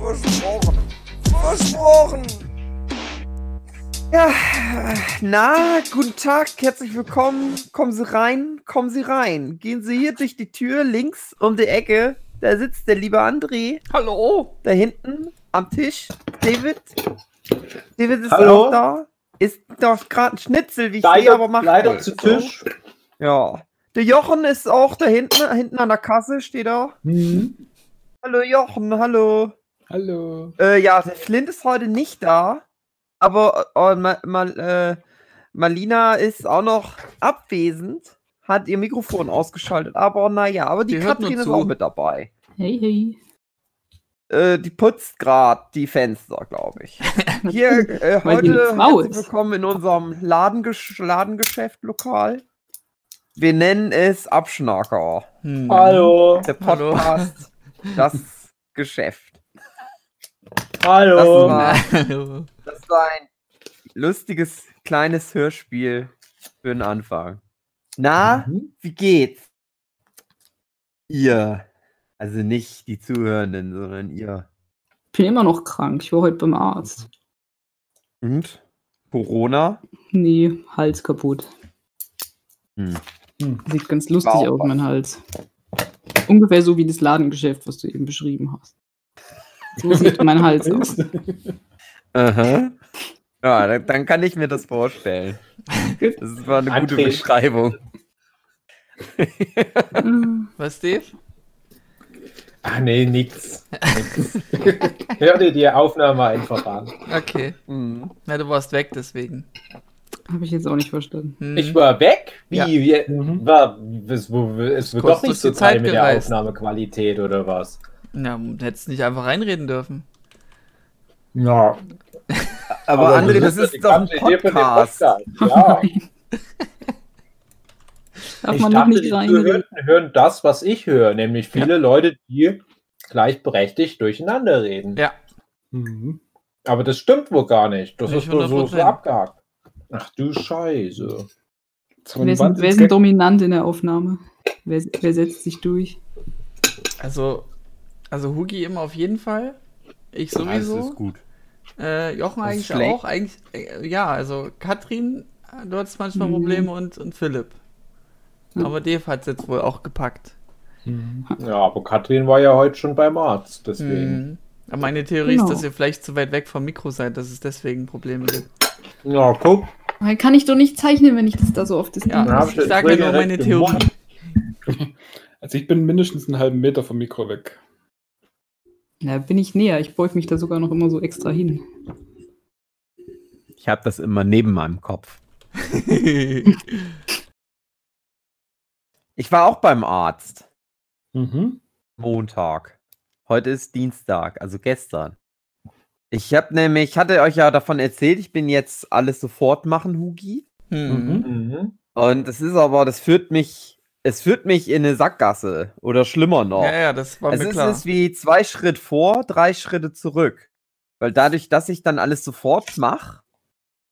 Versprochen. Versprochen. Ja, na, guten Tag, herzlich willkommen. Kommen Sie rein, kommen Sie rein. Gehen Sie hier durch die Tür links um die Ecke. Da sitzt der liebe André. Hallo. Da hinten am Tisch. David. David ist Hallo. auch da. Ist doch gerade ein Schnitzel, wie ich Leider, sehe, aber macht leider zu Tisch. Ja. Der Jochen ist auch da hinten, hinten an der Kasse steht er. Mhm. Hallo Jochen, hallo. Hallo. Äh, ja, der Flint ist heute nicht da, aber äh, mal, mal, äh, Malina ist auch noch abwesend, hat ihr Mikrofon ausgeschaltet, aber naja, aber die Die Katrin ist auch mit dabei. Hey, hey. Äh, die putzt gerade die Fenster, glaube ich. Hier, äh, heute herzlich willkommen in unserem Ladengesch Ladengeschäft lokal. Wir nennen es Abschnacker. Hm. Hallo. Der Hallo. Podcast, das Geschäft. Hallo. Das war- Hallo. Das war ein lustiges kleines Hörspiel für den Anfang. Na, Mhm. wie geht's? Ihr. Also nicht die Zuhörenden, sondern ihr. Ich bin immer noch krank. Ich war heute beim Arzt. Und? Corona? Nee, Hals kaputt. Hm. Sieht ganz lustig aus, mein Hals. Ungefähr so wie das Ladengeschäft, was du eben beschrieben hast. So sieht mein Hals aus. Aha. Ja, dann, kann ich mir das vorstellen. Das war eine gute. Beschreibung. Was, Dave? Ach nee, nix. nix. Hör dir die Aufnahme einfach an. Okay. Hm. Na, du warst weg, deswegen. Habe ich jetzt auch nicht verstanden. Hm. Ich war weg? Wie? Ja. Wie- War, es, es wird kurz doch nicht so Zeit mit der gereist. Aufnahmequalität oder was? Ja, du hättest nicht einfach reinreden dürfen. Ja. Aber, André, das ist doch ein Podcast. Ja. Darf ich man dachte, nicht die? Zuhörenden hören das, was ich höre, nämlich viele Leute, die gleichberechtigt durcheinander reden. Ja. Mhm. Aber das stimmt wohl gar nicht. Das Nicht ist nur so, so 100%. abgehakt. Ach du Scheiße. Wer ist, wer ist denn dominant in der Aufnahme? Wer, wer setzt sich durch? Also, also Hugi immer auf jeden Fall. Ich sowieso. gut. Äh, Jochen Das ist eigentlich schlecht. auch. Eigentlich, äh, ja, also Katrin, äh, du hattest manchmal Mhm. Probleme und, und Philipp. Ja. Aber Dave hat es jetzt wohl auch gepackt. Ja, aber Katrin war ja heute schon beim Arzt, deswegen. Hm. Aber meine Theorie Genau. ist, dass ihr vielleicht zu weit weg vom Mikro seid, dass es deswegen Probleme gibt. Ja, guck. Dann kann ich doch nicht zeichnen, wenn ich das da so auf das Ja, ich ich sage ja nur meine Theorie. Also ich bin mindestens einen halben Meter vom Mikro weg. Da bin ich näher. Ich beug mich da sogar noch immer so extra hin. Ich habe das immer neben meinem Kopf. Ich war auch beim Arzt. Mhm. Montag. Heute ist Dienstag, also gestern. Ich habe nämlich, ich hatte euch ja davon erzählt, ich bin jetzt alles sofort machen, Hugi. hm. Mhm. Und es ist aber, das führt mich, es führt mich in eine Sackgasse oder schlimmer noch. Ja, ja, das war es mir ist, klar. ist wie zwei Schritt vor, drei Schritte zurück. Weil dadurch, dass ich dann alles sofort mache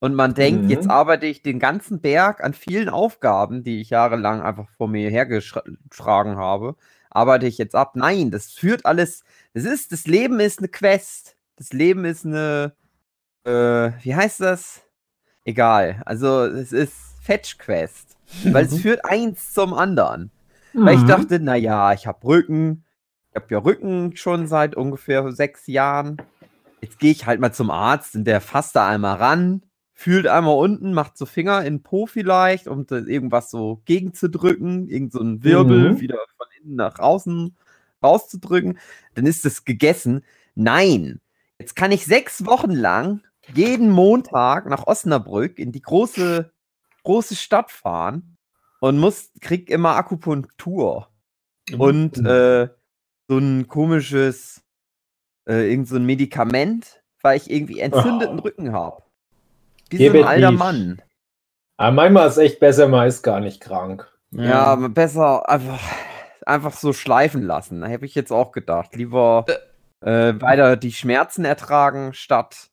und man denkt, Mhm. jetzt arbeite ich den ganzen Berg an vielen Aufgaben, die ich jahrelang einfach vor mir hergetragen habe, arbeite ich jetzt ab. Nein, das führt alles, das ist, das Leben ist eine Quest. Das Leben ist eine, äh, wie heißt das? Egal. Also es ist Fetch Quest. Weil es führt eins zum anderen. Weil ich Mhm. dachte, naja, ich habe Rücken. Ich habe ja Rücken schon seit ungefähr sechs Jahren. Jetzt gehe ich halt mal zum Arzt und der fasst da einmal ran, fühlt einmal unten, macht so Finger in den Po vielleicht, um da irgendwas so gegenzudrücken, irgend so ein Wirbel Mhm. wieder von innen nach außen rauszudrücken. Dann ist es gegessen. Nein, jetzt kann ich sechs Wochen lang jeden Montag nach Osnabrück in die große, große Stadt fahren und muss, krieg immer Akupunktur und Mhm. äh, so ein komisches äh, irgend so ein Medikament, weil ich irgendwie entzündeten Rücken habe. Wie so Gebe ein alter nicht. Mann. Aber manchmal ist echt besser, man ist gar nicht krank. Ja, aber besser einfach, einfach so schleifen lassen. Da habe ich jetzt auch gedacht. Lieber äh, weiter die Schmerzen ertragen, statt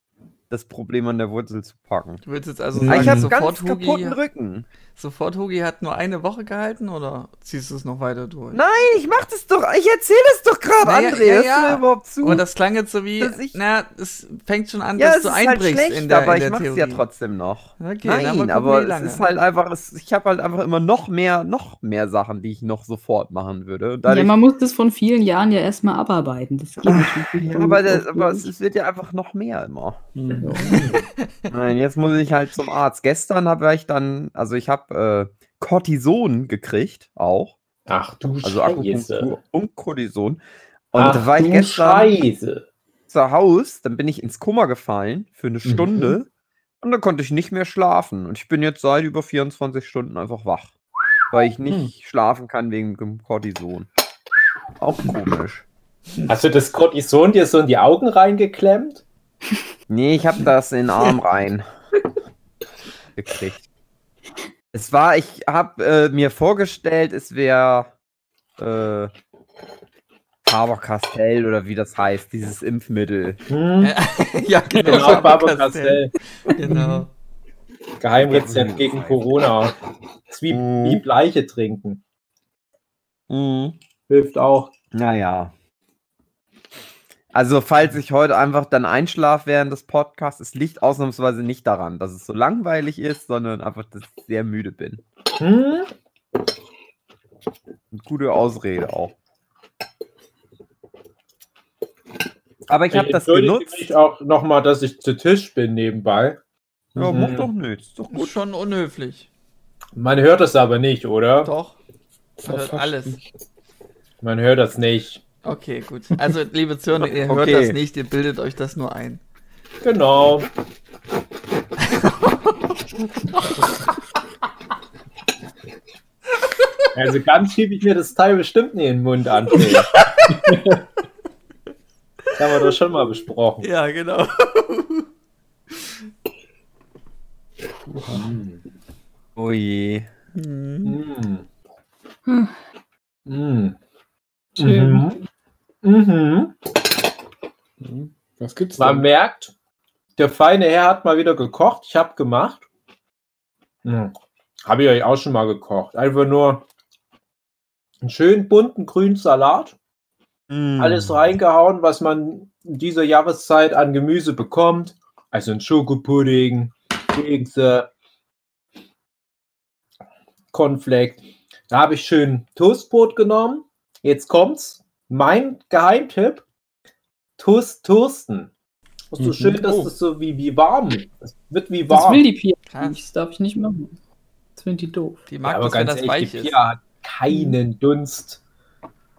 das Problem an der Wurzel zu packen. Du willst jetzt also sagen, ich habe ganz sofort kaputten Hugi, Rücken. sofort Hugi hat nur eine Woche gehalten oder ziehst du es noch weiter durch? Nein, ich mach das doch. Ich erzähle es doch gerade, Naja, André. ja, ja. du mir überhaupt zu? Aber das klang jetzt so wie, ich- na, es fängt schon an, ja, dass du halt einbrichst schlecht, in der, aber in ich der mach's Theorie. ja trotzdem noch. Okay, Nein, aber es lange. ist halt einfach, es, ich habe halt einfach immer noch mehr, noch mehr Sachen, die ich noch sofort machen würde. Und Ja, man muss das von vielen Jahren ja erstmal abarbeiten. Das geht natürlich ja, aber, das, aber es, es wird ja einfach noch mehr immer. Nein, jetzt muss ich halt zum Arzt. Gestern habe ich dann, also ich habe äh, Cortison gekriegt, auch. Ach du Also Scheiße. Akupunktur und Cortison. Und Ach da war ich gestern Scheiße. zu Hause, dann bin ich ins Kummer gefallen für eine Mhm. Stunde und dann konnte ich nicht mehr schlafen. Und ich bin jetzt seit über 24 Stunden einfach wach, weil ich nicht schlafen kann wegen dem Cortison. Auch komisch. Hast du das Cortison dir so in die Augen reingeklemmt? Nee, ich habe das in den Arm rein gekriegt. Es war, ich habe äh, mir vorgestellt, es wäre äh, Faber-Castell oder wie das heißt, dieses Impfmittel. Hm? ja, genau. Genau, Faber Castell. Castell. Genau. Geheimrezept gegen Corona. Das ist wie, Mhm. wie Bleiche trinken. Mhm. Hilft auch. Naja. Also, falls ich heute einfach dann einschlafe während des Podcasts, es liegt ausnahmsweise nicht daran, dass es so langweilig ist, sondern einfach, dass ich sehr müde bin. Hm? Eine gute Ausrede auch. Aber ich habe das genutzt. mich auch nochmal, dass ich zu Tisch bin nebenbei. Ja, Mhm. macht doch nichts. Ist doch Ist gut. schon unhöflich. Man hört das aber nicht, oder? Doch. Man hört alles. Man hört das nicht. Okay, gut. Also, liebe Zuhörer, ihr hört Okay. das nicht, ihr bildet euch das nur ein. Genau. Also ganz schiebe ich mir das Teil bestimmt nicht in den Mund an. das haben wir doch schon mal besprochen. Ja, genau. Oh je. Hm. Mm. Mm. Schön. Mhm. Hm. Was gibt's Man denn? merkt, der feine Herr hat mal wieder gekocht. Ich habe gemacht. Hm. Habe ich euch auch schon mal gekocht. Einfach nur einen schönen bunten grünen Salat. Mm. Alles reingehauen, was man in dieser Jahreszeit an Gemüse bekommt. Also ein Schokopudding, Kekse, Cornflake. Da habe ich schön Toastbrot genommen. Jetzt kommt's. Mein Geheimtipp: Toast toasten. Das ist so Mhm. schön, dass Oh. das so wie, wie warm. Das wird wie Das warm. will die Pia. Das darf ich nicht machen. Das finde die doof. Die Ja, mag aber das, wenn ganz das ehrlich, weich die ist. Pia hat keinen Dunst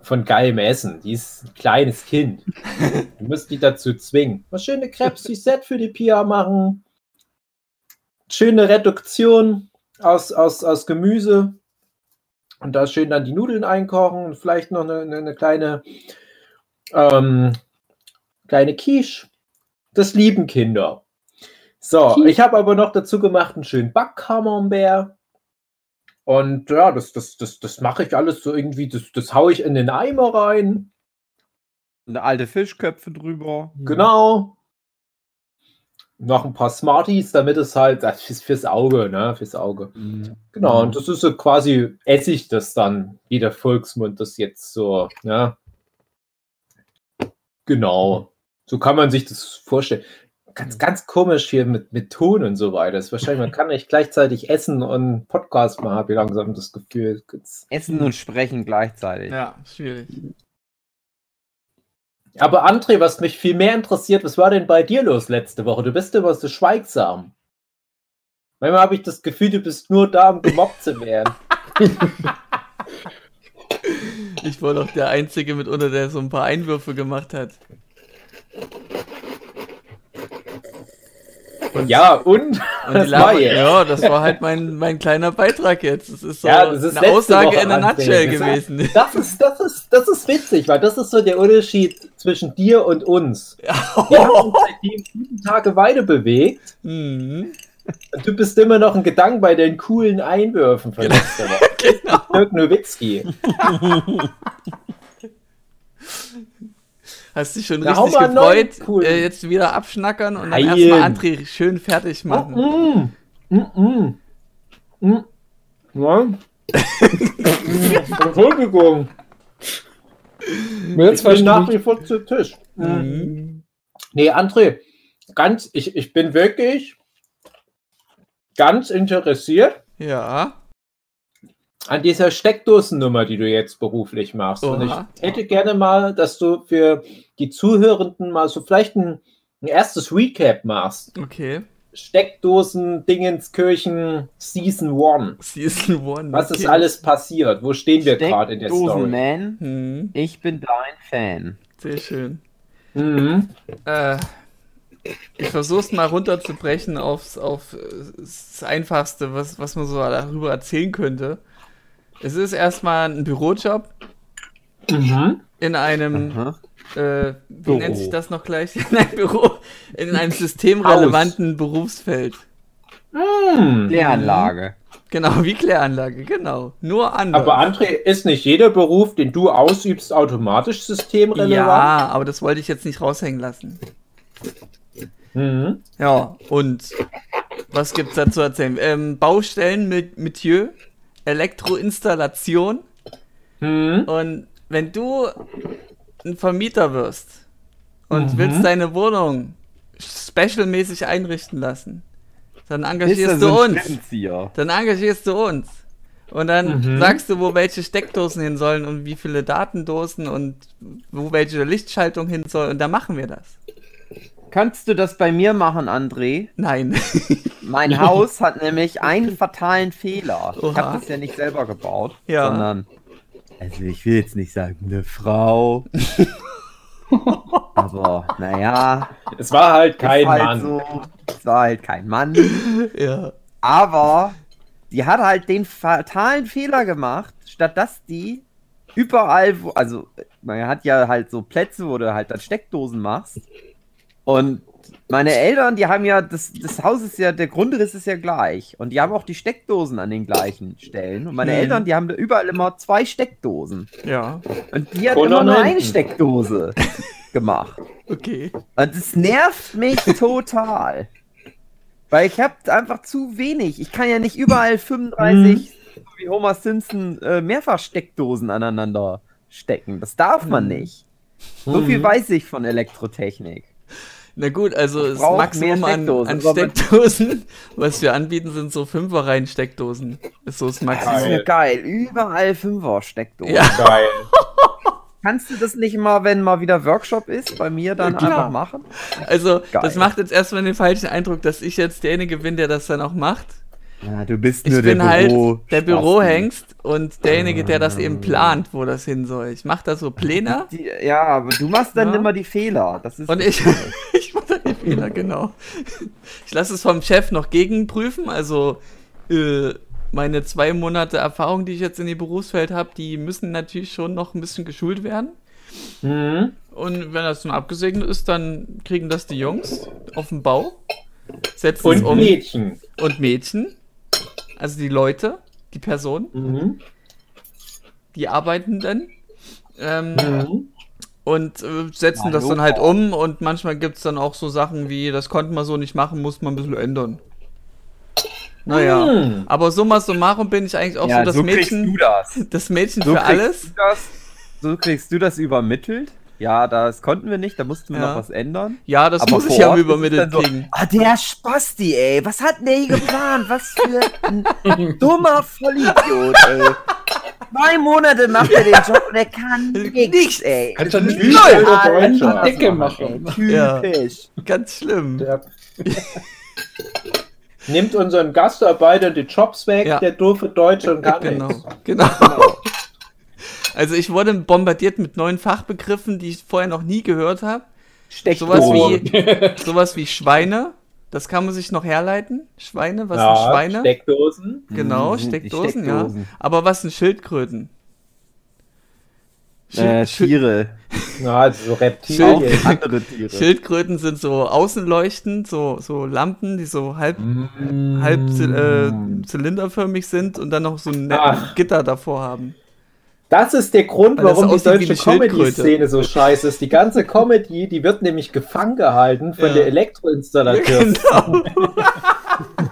von geilem Essen. Die ist ein kleines Kind. Du musst die dazu zwingen. Mal schöne Crepes Set für die Pia machen. Schöne Reduktion aus, aus, aus Gemüse. Und da schön dann die Nudeln einkochen und vielleicht noch eine, eine, eine kleine, ähm, kleine Quiche. Das lieben Kinder. So, Quiche. ich habe aber noch dazu gemacht einen schönen Backcamembert. Und ja, das, das, das, das mache ich alles so irgendwie, das, das haue ich in den Eimer rein. Und alte Fischköpfe drüber. Genau. Noch ein paar Smarties, damit es halt, das ist fürs Auge, ne? Fürs Auge. Genau, und das ist so quasi, esse ich das dann, wie der Volksmund das jetzt so, ne? Genau. So kann man sich das vorstellen. Ganz, ganz komisch hier mit, mit Ton und so weiter. Das ist wahrscheinlich, man kann nicht gleichzeitig essen und Podcast machen, habe ich langsam das Gefühl. Essen und sprechen gleichzeitig. Ja, schwierig. Aber André, was mich viel mehr interessiert, was war denn bei dir los letzte Woche? Du bist immer so schweigsam. Manchmal habe ich das Gefühl, du bist nur da, um gemobbt zu werden. Ich war doch der Einzige mitunter, der so ein paar Einwürfe gemacht hat. Und, Ja, und? und das war jetzt. ja, das war halt mein, mein kleiner Beitrag jetzt. Das ist so Ja, das ist eine Aussage Woche in a André. nutshell gewesen. Das ist, das, ist, das ist witzig, weil das ist so der Unterschied zwischen dir und uns. Wir haben uns seitdem sieben Tage weiter bewegt Mhm. und du bist immer noch ein Gedanke bei den coolen Einwürfen von letzter Woche. Genau. Dirk Nowitzki. Hast dich schon Na, richtig gefreut, coolen. äh, jetzt wieder abschnackern und dann Nein. erstmal André schön fertig machen. Mm, mm, mm. Mm. Ja. Entschuldigung. Jetzt Ich nach wie vor zu Tisch. Mhm. Nee, André, ganz, ich, ich bin wirklich ganz interessiert Ja. an dieser Steckdosennummer, die du jetzt beruflich machst. Und ich Oha. hätte gerne mal, dass du für die Zuhörenden mal so vielleicht ein, ein erstes Recap machst. Okay. Steckdosen, Dingenskirchen, Season 1. Season 1. Was okay. ist alles passiert? Wo stehen wir gerade in der Story? Steckdosenman, Mhm. ich bin dein Fan. Sehr schön. Mhm. Äh, ich versuch's mal runterzubrechen aufs, auf äh, das Einfachste, was, was man so darüber erzählen könnte. Es ist erstmal ein Bürojob Mhm. in einem, Aha. Äh, wie Büro. nennt sich das noch gleich? In einem Büro, in einem systemrelevanten Berufsfeld. Mhm. Kläranlage. Genau, wie Kläranlage, genau. Nur anders. Aber André, ist nicht jeder Beruf, den du ausübst, automatisch systemrelevant? ja, aber das wollte ich jetzt nicht raushängen lassen. Mhm. Ja, und was gibt's da zu erzählen? Ähm, Baustellen mit Metier, Elektroinstallation Mhm. und wenn du ein Vermieter wirst und Mhm. willst deine Wohnung specialmäßig einrichten lassen, dann engagierst er du uns. Dann engagierst du uns. Und dann Mhm. sagst du, wo welche Steckdosen hin sollen und wie viele Datendosen und wo welche Lichtschaltung hin soll und dann machen wir das. Kannst du das bei mir machen, André? Nein. Mein Haus hat nämlich einen fatalen Fehler. Ich Oha. habe das ja nicht selber gebaut, Ja. sondern, also ich will jetzt nicht sagen, eine Frau. Aber naja, Es war halt kein halt Mann. so. Es war halt kein Mann. ja. Aber die hat halt den fatalen Fehler gemacht, statt dass die überall, wo, also man hat ja halt so Plätze, wo du halt dann Steckdosen machst. Und meine Eltern, die haben ja, das, das Haus ist ja, der Grundriss ist ja gleich. Und die haben auch die Steckdosen an den gleichen Stellen. Und meine Mhm. Eltern, die haben da überall immer zwei Steckdosen. Ja. Und die hat immer nur eine Steckdose gemacht. Okay. Und es nervt mich total. Weil ich habe einfach zu wenig. Ich kann ja nicht überall 35, so wie Homer Simpson, äh, Mehrfachsteckdosen aneinander stecken. Das darf man Mhm. nicht. So viel weiß ich von Elektrotechnik. Na gut, also das Maximum an, Steckdosen, an Steckdosen, was wir anbieten, sind so Fünferreihen-Steckdosen. Ist so das Das ist Maximum. mir geil. Überall Fünfer-Steckdosen. Ja. Geil. Kannst du das nicht mal, wenn mal wieder Workshop ist, bei mir dann Ja, klar. einfach machen? Also, Geil. das macht jetzt erstmal den falschen Eindruck, dass ich jetzt derjenige bin, der das dann auch macht. Ja, du bist Ich nur bin der halt Büro der Bürohengst und derjenige, der das eben plant, wo das hin soll. Ich mache da so Pläne Die, ja, aber du machst dann Ja. immer die Fehler. Das ist und ich, ich mache da die Fehler, genau. Ich lasse es vom Chef noch gegenprüfen, also äh, meine zwei Monate Erfahrung, die ich jetzt in dem Berufsfeld habe, die müssen natürlich schon noch ein bisschen geschult werden. Mhm. Und wenn das dann abgesegnet ist, dann kriegen das die Jungs auf dem Bau, setzen Und um. Mädchen. Und Mädchen, also die Leute, die Personen, Mhm. die arbeiten dann. Ähm, Mhm. Und äh, setzen Na, das dann halt um und manchmal gibt es dann auch so Sachen wie, das konnten wir so nicht machen, muss man ein bisschen ändern. Naja. Mhm. Aber summa summarum bin ich eigentlich auch ja, so das so Mädchen, das. das Mädchen So für alles. Das, so kriegst du das übermittelt. Ja, das konnten wir nicht, da mussten wir Ja. noch was ändern. Ja, das Aber muss ich ja übermittelt dann so, kriegen. Ah, der Spasti, ey. Was hat denn der hier geplant? Was für ein dummer Vollidiot, ey. Zwei Monate macht er den Job und er kann nichts, ey. Kannst du nicht Null. wie ein Deutscher das Decke war machen. Typisch. Ganz schlimm. Der nimmt unseren Gastarbeitern die Jobs weg, Ja. der doofe Deutsche und gar Genau. nichts. genau. Also ich wurde bombardiert mit neuen Fachbegriffen, die ich vorher noch nie gehört habe. Sowas wie, sowas wie Schweine. Das kann man sich noch herleiten. Schweine, was sind Ja, Schweine? Steckdosen. Genau, Mhm, die Steckdosen, Steckdosen. ja. Aber was sind Schildkröten? Äh, Schild- Tiere. Ja, also so Auch Reptilien. andere Tiere. Schildkröten sind so außenleuchtend, so, so Lampen, die so halb, halb Mm. äh, zylinderförmig sind und dann noch so ein Ach. Gitter davor haben. Das ist der Grund, Weil das warum die deutsche. Comedy-Szene so scheiße ist. Die ganze Comedy, die wird nämlich gefangen gehalten von Ja. der Elektroinstallateurin.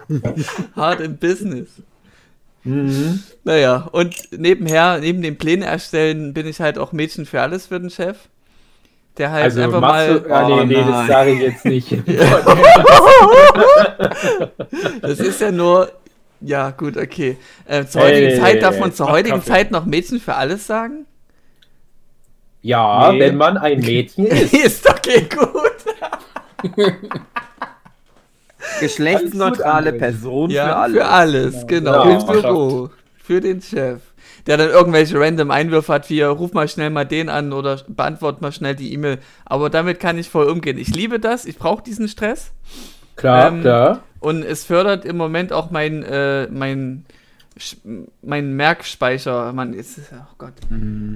Genau. Hard in Business. Mhm. Naja, und nebenher, neben den Pläne erstellen, bin ich halt auch Mädchen für alles für den Chef. Der halt Also einfach machst mal. du, ah, nee, Oh nee, das nein. sage ich jetzt nicht. Das ist ja nur. Ja, gut, okay. Äh, zur Hey, heutigen hey, Zeit darf man zur heutigen Kaffee. Zeit noch Mädchen für alles sagen? Ja, Nee. wenn man ein Mädchen ist. ist okay, gut. Geschlechtsneutrale Alles Person für Ja, alle. für alles, genau. Ja. Im Büro. Für den Chef. Der dann irgendwelche random Einwürfe hat, wie ruf mal schnell mal den an oder beantwort mal schnell die E-Mail. Aber damit kann ich voll umgehen. Ich liebe das, ich brauche diesen Stress. Klar, Ähm, klar. Und es fördert im Moment auch mein, äh, mein, mein Merkspeicher. Man ist, oh Gott.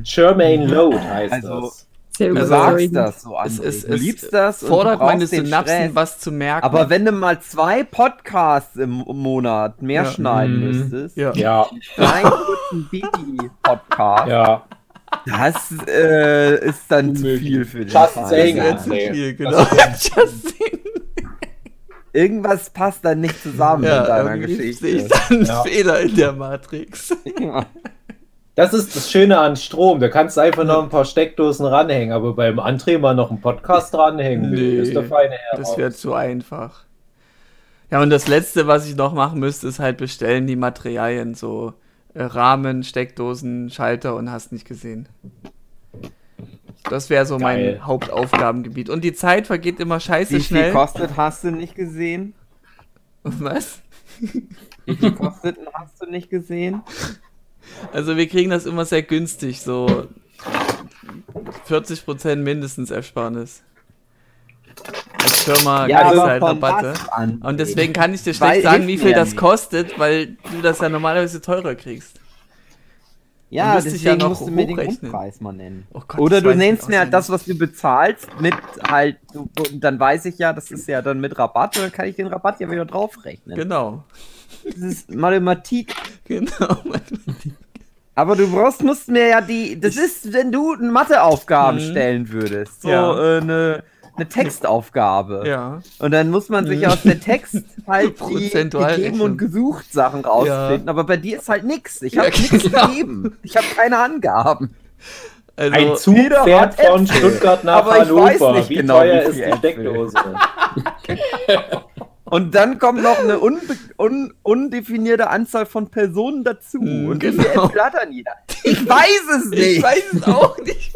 Germain Load heißt Also, das. Du Also, sagst das so, Es, es, du liebst das und fordert meine den Synapsen, Stress. was zu merken. Aber wenn du mal zwei Podcasts im Monat mehr Ja. schneiden Mhm. müsstest, ja. Ja, einen kurzen Baby-Podcast, ja. das äh, ist dann zu Unmöglich. viel für den Just saying. Das wäre zu viel, genau. Just saying. Irgendwas passt dann nicht zusammen in Ja, deiner irgendwie Geschichte. sehe ich dann einen Ja. Fehler in der Matrix. Ja. Das ist das Schöne an Strom. Da kannst du einfach noch ein paar Steckdosen ranhängen, aber beim André mal noch einen Podcast dranhängen. Nee, ist der feine Herr. Das wäre zu einfach. Ja, und das letzte, was ich noch machen müsste, ist halt bestellen die Materialien, so äh, Rahmen, Steckdosen, Schalter und hast nicht gesehen. Das wäre so Geil. mein Hauptaufgabengebiet. Und die Zeit vergeht immer scheiße Wie viel schnell. kostet, hast du nicht gesehen? Was? Wie viel kostet, hast du nicht gesehen? Also wir kriegen das immer sehr günstig, so 40% mindestens Ersparnis. Als Firma Ja, kriegst halt von Rabatte. was an? Und deswegen kann ich dir Weil schlecht sagen, wie viel das kostet, weil du das ja normalerweise teurer kriegst. Ja, ja deswegen noch musst du mir den. Grundpreis mal nennen. Oh Gott, Oder du nennst mir halt das, was du bezahlst, mit halt, du, dann weiß ich ja, das ist ja dann mit Rabatt, und dann kann ich den Rabatt ja wieder draufrechnen. Genau. Das ist Mathematik. Genau. Aber du brauchst, musst mir ja die, das ist, wenn du Matheaufgaben Mhm. stellen würdest, so Ja. äh, eine, eine Textaufgabe. Ja. Und dann muss man sich Mhm. aus der Text halt die gegeben und gesucht Sachen rausfinden. Aber bei dir ist halt nix. Ich Ja, habe nichts genau. gegeben. Ich habe keine Angaben. Ein Also, Zug jeder fährt von Äpfel. Stuttgart nach Aber ich weiß Hannover. nicht Wie genau, teuer wie ist die. Steckdose? Und dann kommt noch eine unbe un undefinierte Anzahl von Personen dazu. Mhm, und viel genau. Äpfel hat dann jeder? Ich weiß es nicht. ich weiß es auch nicht.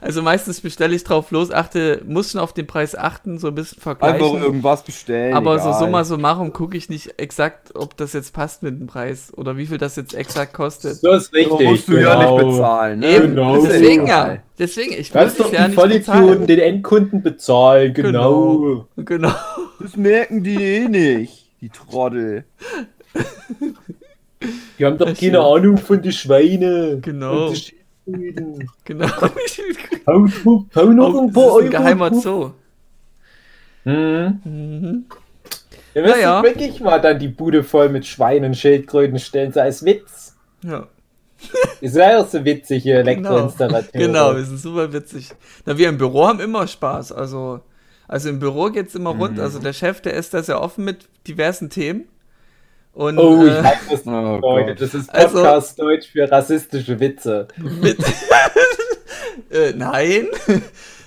Also meistens bestelle ich drauf los, achte, muss schon auf den Preis achten, so ein bisschen vergleichen. Einfach irgendwas bestellen. Aber so egal. summa summarum gucke ich nicht exakt, ob das jetzt passt mit dem Preis oder wie viel das jetzt exakt kostet. So ist richtig. So musst du ja genau. nicht bezahlen. Ne? Eben, genau. Das deswegen ja. Deswegen, ich muss doch es ja die nicht Vollidioten bezahlen. den Endkunden bezahlen, genau. Genau. Das merken die eh nicht. Die Trottel. Die haben doch Das keine. Ahnung von den Schweine. Genau. Und. Genau. Noch Oh, ein geheimer. Zoo. Hm. Mhm. Wir müssen Naja. wirklich mal dann die Bude voll mit Schweinen und Schildkröten stellen, so als Witz. Ja. Ist ja auch so witzig hier, Elektroinstallateur. Genau, wir sind super witzig. Na, wir im Büro haben immer Spaß. Also, also im Büro geht es immer Mhm. rund. Also der Chef, der ist da sehr offen mit diversen Themen. Und Oh, ich äh, weiß das Oh Leute. Gott. Das ist Also- Podcast Deutsch für rassistische Witze. mit äh, nein.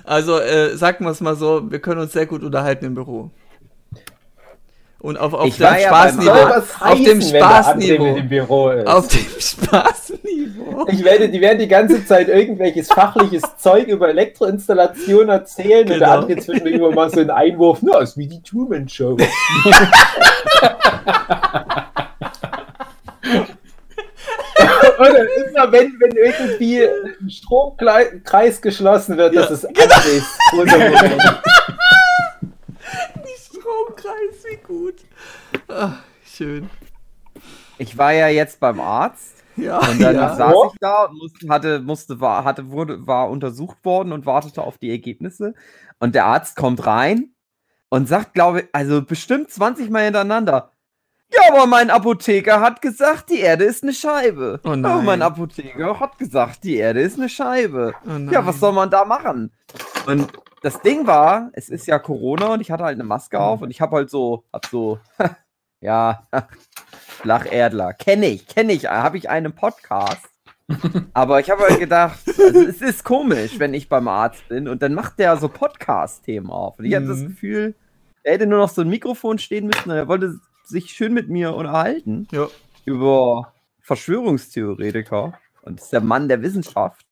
Also äh, sagen wir es mal so, wir können uns sehr gut unterhalten im Büro. Und auf, auf dem ja Spaßniveau. Auf dem Spaßniveau. ist? Auf dem Spaßniveau. Ich werde, die werden die ganze Zeit irgendwelches fachliches Zeug über Elektroinstallation erzählen und der Genau. andere zwischendurch immer mal so einen Einwurf, na, ist wie die Truman Show. Oder immer wenn, wenn irgendwie ein Stromkreis geschlossen wird, das Ja, ist Andres großer Moment. Stromkreis, wie gut. Ach, schön. Ich war ja jetzt beim Arzt Ja, Und dann ja. saß ich da und musste, hatte, musste, war, hatte, wurde, war untersucht worden und wartete auf die Ergebnisse. Und der Arzt kommt rein und sagt, glaube ich, also bestimmt 20 Mal hintereinander. Ja, aber mein Apotheker hat gesagt, die Erde ist eine Scheibe. Oh Ja, nein. mein Apotheker hat gesagt, die Erde ist eine Scheibe. Oh. Ja, was soll man da machen? Und das Ding war, es ist ja Corona und ich hatte halt eine Maske auf und ich habe halt so, hab so, ja, Flacherdler, kenne ich, kenne ich, habe ich einen Podcast. Aber ich habe halt gedacht, also es ist komisch, wenn ich beim Arzt bin und dann macht der so Podcast-Themen auf. Und ich hatte das Mhm. Gefühl, er hätte nur noch so ein Mikrofon stehen müssen und er wollte sich schön mit mir unterhalten Ja. über Verschwörungstheoretiker. Und das ist der Mann der Wissenschaft.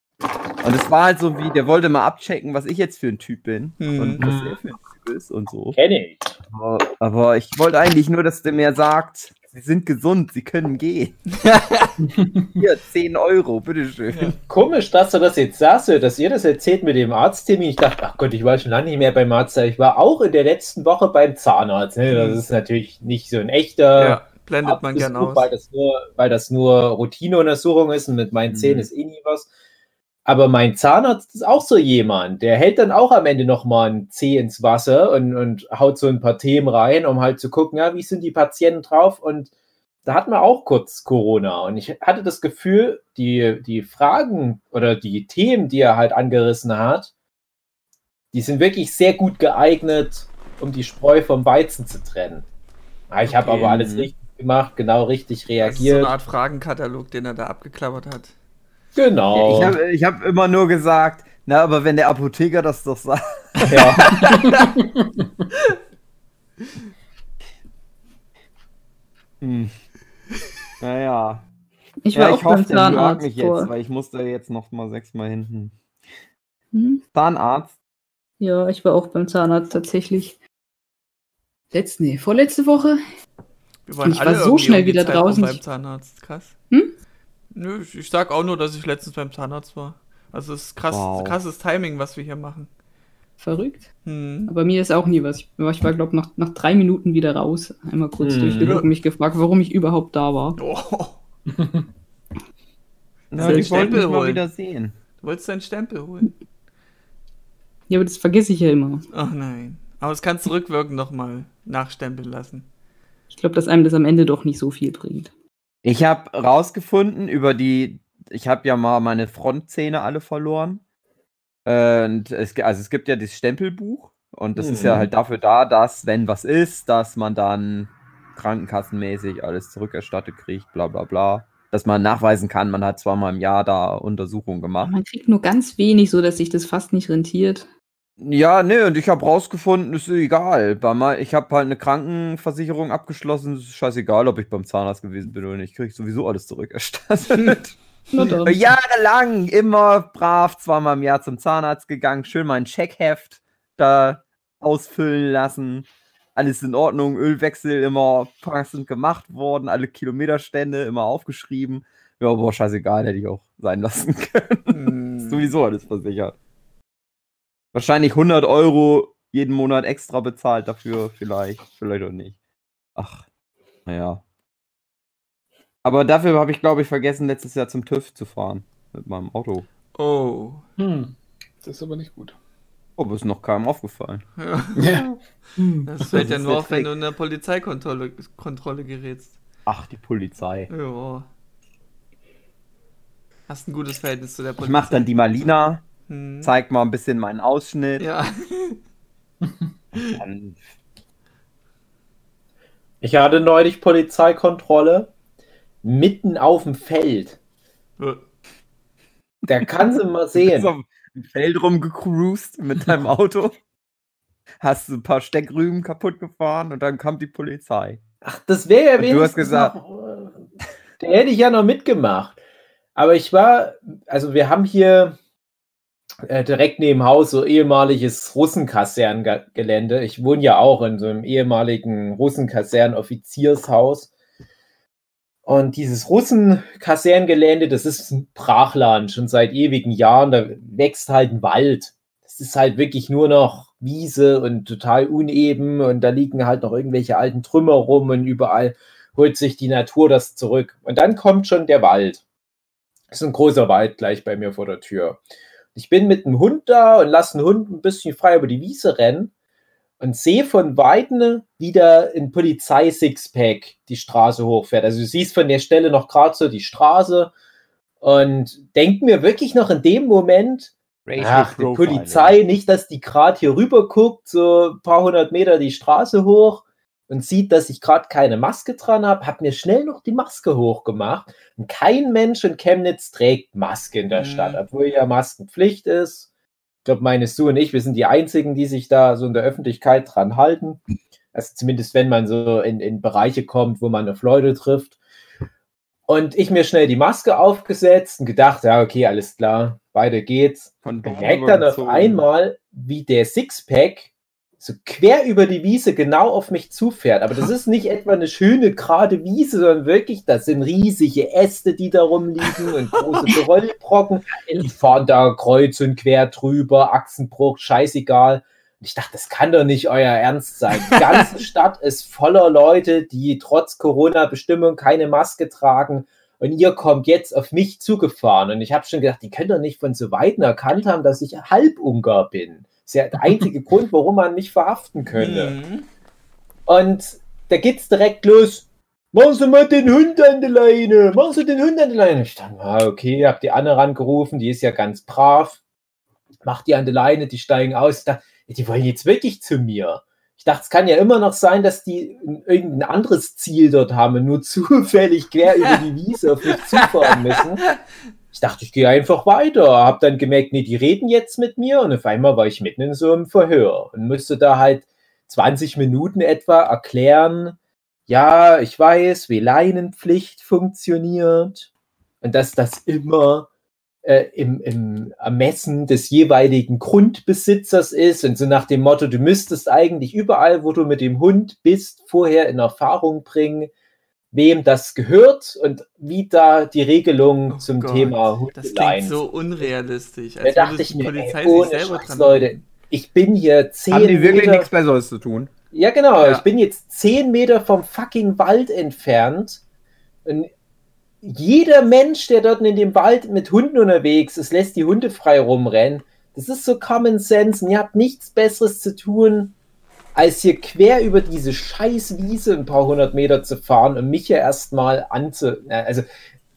Und es war halt so wie, der wollte mal abchecken, was ich jetzt für ein Typ bin Mhm. und was er für ein Typ ist und so. Kenne ich. Aber, aber ich wollte eigentlich nur, dass der mir sagt, sie sind gesund, sie können gehen. Hier, 10 Euro, bitteschön. Ja. Komisch, dass du das jetzt sagst, dass ihr das erzählt mit dem Arzttermin. Ich dachte, ach Gott, ich war schon lange nicht mehr beim Arzt. Ich war auch in der letzten Woche beim Zahnarzt. Ne? Das ist natürlich nicht so ein echter ja, blendet man gern Arztbesuch, aus. weil das nur, weil das nur Routineuntersuchung ist und mit meinen Mhm. Zähnen ist eh nie was. Aber mein Zahnarzt ist auch so jemand, der hält dann auch am Ende nochmal ein Zeh ins Wasser und, und haut so ein paar Themen rein, um halt zu gucken, ja, wie sind die Patienten drauf und da hatten wir auch kurz Corona und ich hatte das Gefühl, die, die Fragen oder die Themen, die er halt angerissen hat, die sind wirklich sehr gut geeignet, um die Spreu vom Weizen zu trennen. Ja, ich habe Okay. aber alles richtig gemacht, genau richtig Das ist so reagiert. eine Art Fragenkatalog, den er da abgeklappert hat. Genau. Ich habe ich hab immer nur gesagt, na, aber wenn der Apotheker das doch sagt. ja. Hm. Naja. Ich war Ja, auch ich hoffe, beim der Zahnarzt mich jetzt, weil ich musste jetzt noch mal sechsmal hinten. Hm? Zahnarzt? Ja, ich war auch beim Zahnarzt tatsächlich. Letzte, nee, vorletzte Woche. Wir waren Ich war alle so irgendwie schnell um wieder draußen. beim Zahnarzt. Krass. Hm? Nö, ich- ich sag auch nur, dass ich letztens beim Zahnarzt war. Also es ist krass, Wow. krasses Timing, was wir hier machen. Verrückt. Hm. Aber mir ist auch nie was. Ich war, ich war glaube nach, nach drei Minuten wieder raus. Einmal kurz Mhm. durchgeguckt und mich gefragt, warum ich überhaupt da war. Oh, Ja, Stempel mich mal wieder sehen. du wolltest deinen Stempel holen. Ja, aber das vergesse ich ja immer. Oh nein. Aber es kannst du rückwirkend nochmal nachstempeln lassen. Ich glaube, dass einem das am Ende doch nicht so viel bringt. Ich habe rausgefunden über die, ich habe ja mal meine Frontzähne alle verloren. Und es, also es gibt ja das Stempelbuch und das ist ja Mhm. halt dafür da, dass, wenn was ist, dass man dann krankenkassenmäßig alles zurückerstattet kriegt, bla bla bla. Dass man nachweisen kann, man hat zweimal im Jahr da Untersuchungen gemacht. Man kriegt nur ganz wenig, so dass sich das fast nicht rentiert. Ja, nee, und ich habe rausgefunden, ist egal. Bei ich habe halt eine Krankenversicherung abgeschlossen, ist scheißegal, ob ich beim Zahnarzt gewesen bin oder nicht. Ich kriege sowieso alles zurückerstattet. Jahrelang immer brav zweimal im Jahr zum Zahnarzt gegangen, schön mein Checkheft da ausfüllen lassen. Alles in Ordnung, Ölwechsel immer passend gemacht worden, alle Kilometerstände immer aufgeschrieben. Ja, aber scheißegal, hätte ich auch sein lassen können. Ist sowieso alles versichert. Wahrscheinlich 100 Euro jeden Monat extra bezahlt dafür, vielleicht, vielleicht auch nicht. Ach, naja. Aber dafür habe ich, glaube ich, vergessen, letztes Jahr zum TÜV zu fahren. Mit meinem Auto. Oh. Hm. Das ist aber nicht gut. Oh, aber ist noch keinem aufgefallen. Ja. Ja. Das fällt Das ja ist nur auf, wenn du in der Polizeikontrolle Kontrolle gerätst. Ach, die Polizei. Ja. Hast ein gutes Verhältnis zu der Ich Polizei. mache dann die Malina, Hm. zeig mal ein bisschen meinen Ausschnitt. Ja. Ich hatte neulich Polizeikontrolle mitten auf dem Feld. Da kannst du mal bist sehen. auf dem Feld rumgecruised mit deinem Auto. Hast du ein paar Steckrüben kaputt gefahren und dann kam die Polizei. Ach, das wäre ja Und du hast wenigstens gesagt- noch, äh, der hätte ich ja noch mitgemacht. Aber ich war, also wir haben hier äh, direkt neben Haus so ehemaliges Russenkaserngelände. Ich wohne ja auch in so einem ehemaligen Russenkasern-Offiziershaus. Und dieses Russenkaserngelände, das ist ein Brachland schon seit ewigen Jahren. Da wächst halt ein Wald. Das ist halt wirklich nur noch Wiese und total uneben. Und da liegen halt noch irgendwelche alten Trümmer rum und überall holt sich die Natur das zurück. Und dann kommt schon der Wald. ist ein großer Wald gleich bei mir vor der Tür. Ich bin mit dem Hund da und lasse den Hund ein bisschen frei über die Wiese rennen und sehe von Weitem wieder ein Polizei-Sixpack die Straße hochfährt. Also du siehst von der Stelle noch gerade so die Straße und denk mir wirklich noch in dem Moment, ach, die Polizei, nicht, dass die gerade hier rüber guckt, so ein paar hundert Meter die Straße hoch und sieht, dass ich gerade keine Maske dran habe, hat mir schnell noch die Maske hochgemacht. Und kein Mensch in Chemnitz trägt Maske in der mhm. Stadt, obwohl ja Maskenpflicht ist. Ich glaube, meine Sue und ich, wir sind die einzigen, die sich da so in der Öffentlichkeit dran halten. Also zumindest wenn man so in, in Bereiche kommt, wo man auf Leute trifft. Und ich mir schnell die Maske aufgesetzt und gedacht, ja, okay, alles klar, weiter geht's. Und merkt dann auf einmal, wie der Sixpack so quer über die Wiese genau auf mich zufährt. Aber das ist nicht etwa eine schöne, gerade Wiese, sondern wirklich, das sind riesige Äste, die da rumliegen und große Geröllbrocken. Die fahren da kreuz und quer drüber, Achsenbruch, scheißegal. Und ich dachte, das kann doch nicht euer Ernst sein. Die ganze Stadt ist voller Leute, die trotz Corona-Bestimmung keine Maske tragen. Und ihr kommt jetzt auf mich zugefahren. Und ich habe schon gedacht, die können doch nicht von so Weitem erkannt haben, dass ich Halbungar bin. Das ist ja der einzige Grund, warum man mich verhaften könnte. Mhm. Und da geht's direkt los. Machen Sie mal den Hund an der Leine. Machen Sie den Hund an der Leine. Ich dachte, ah, okay, hab die Anne rangerufen, die ist ja ganz brav. Macht die an der Leine, die steigen aus. Dachte, die wollen jetzt wirklich zu mir. Ich dachte, es kann ja immer noch sein, dass die irgendein anderes Ziel dort haben und nur zufällig quer über die Wiese auf mich zufahren müssen. Ich dachte, ich gehe einfach weiter. Hab dann gemerkt, nee, die reden jetzt mit mir und auf einmal war ich mitten in so einem Verhör und musste da halt 20 Minuten etwa erklären, ja, ich weiß, wie Leinenpflicht funktioniert und dass das immer äh, im, im Ermessen des jeweiligen Grundbesitzers ist und so nach dem Motto, du müsstest eigentlich überall, wo du mit dem Hund bist, vorher in Erfahrung bringen, wem das gehört und wie da die Regelung oh zum Gott, Thema Hund Das klingt so unrealistisch. da dachte ich mir, ey, ohne Scheiß, Leute, ich bin hier zehn Haben die wirklich Meter, nichts Besseres zu tun? Ja, genau. Ja. Ich bin jetzt zehn Meter vom fucking Wald entfernt. Und jeder Mensch, der dort in dem Wald mit Hunden unterwegs ist, lässt die Hunde frei rumrennen. Das ist so Common Sense und ihr habt nichts Besseres zu tun, als hier quer über diese scheiß Wiese ein paar hundert Meter zu fahren und mich ja erstmal anzu... Also,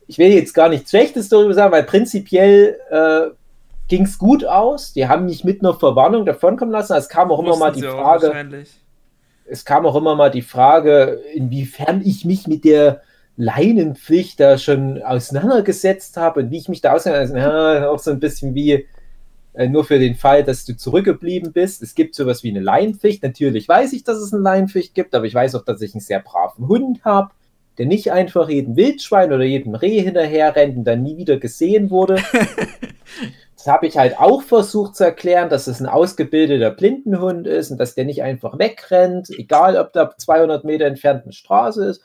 ich will jetzt gar nichts Schlechtes darüber sagen, weil prinzipiell äh, ging es gut aus. Die haben mich mit einer Verwarnung davonkommen lassen. Es kam auch immer mal die Frage... Es kam auch immer mal die Frage, inwiefern ich mich mit der Leinenpflicht da schon auseinandergesetzt habe und wie ich mich da auseinandergesetzt habe, auch so ein bisschen wie äh, nur für den Fall, dass du zurückgeblieben bist. Es gibt sowas wie eine Leinenpflicht. Natürlich weiß ich, dass es eine Leinenpflicht gibt, aber ich weiß auch, dass ich einen sehr braven Hund habe, der nicht einfach jedem Wildschwein oder jedem Reh hinterher rennt und dann nie wieder gesehen wurde. das habe ich halt auch versucht zu erklären, dass es ein ausgebildeter Blindenhund ist und dass der nicht einfach wegrennt, egal ob da 200 Meter entfernt eine Straße ist.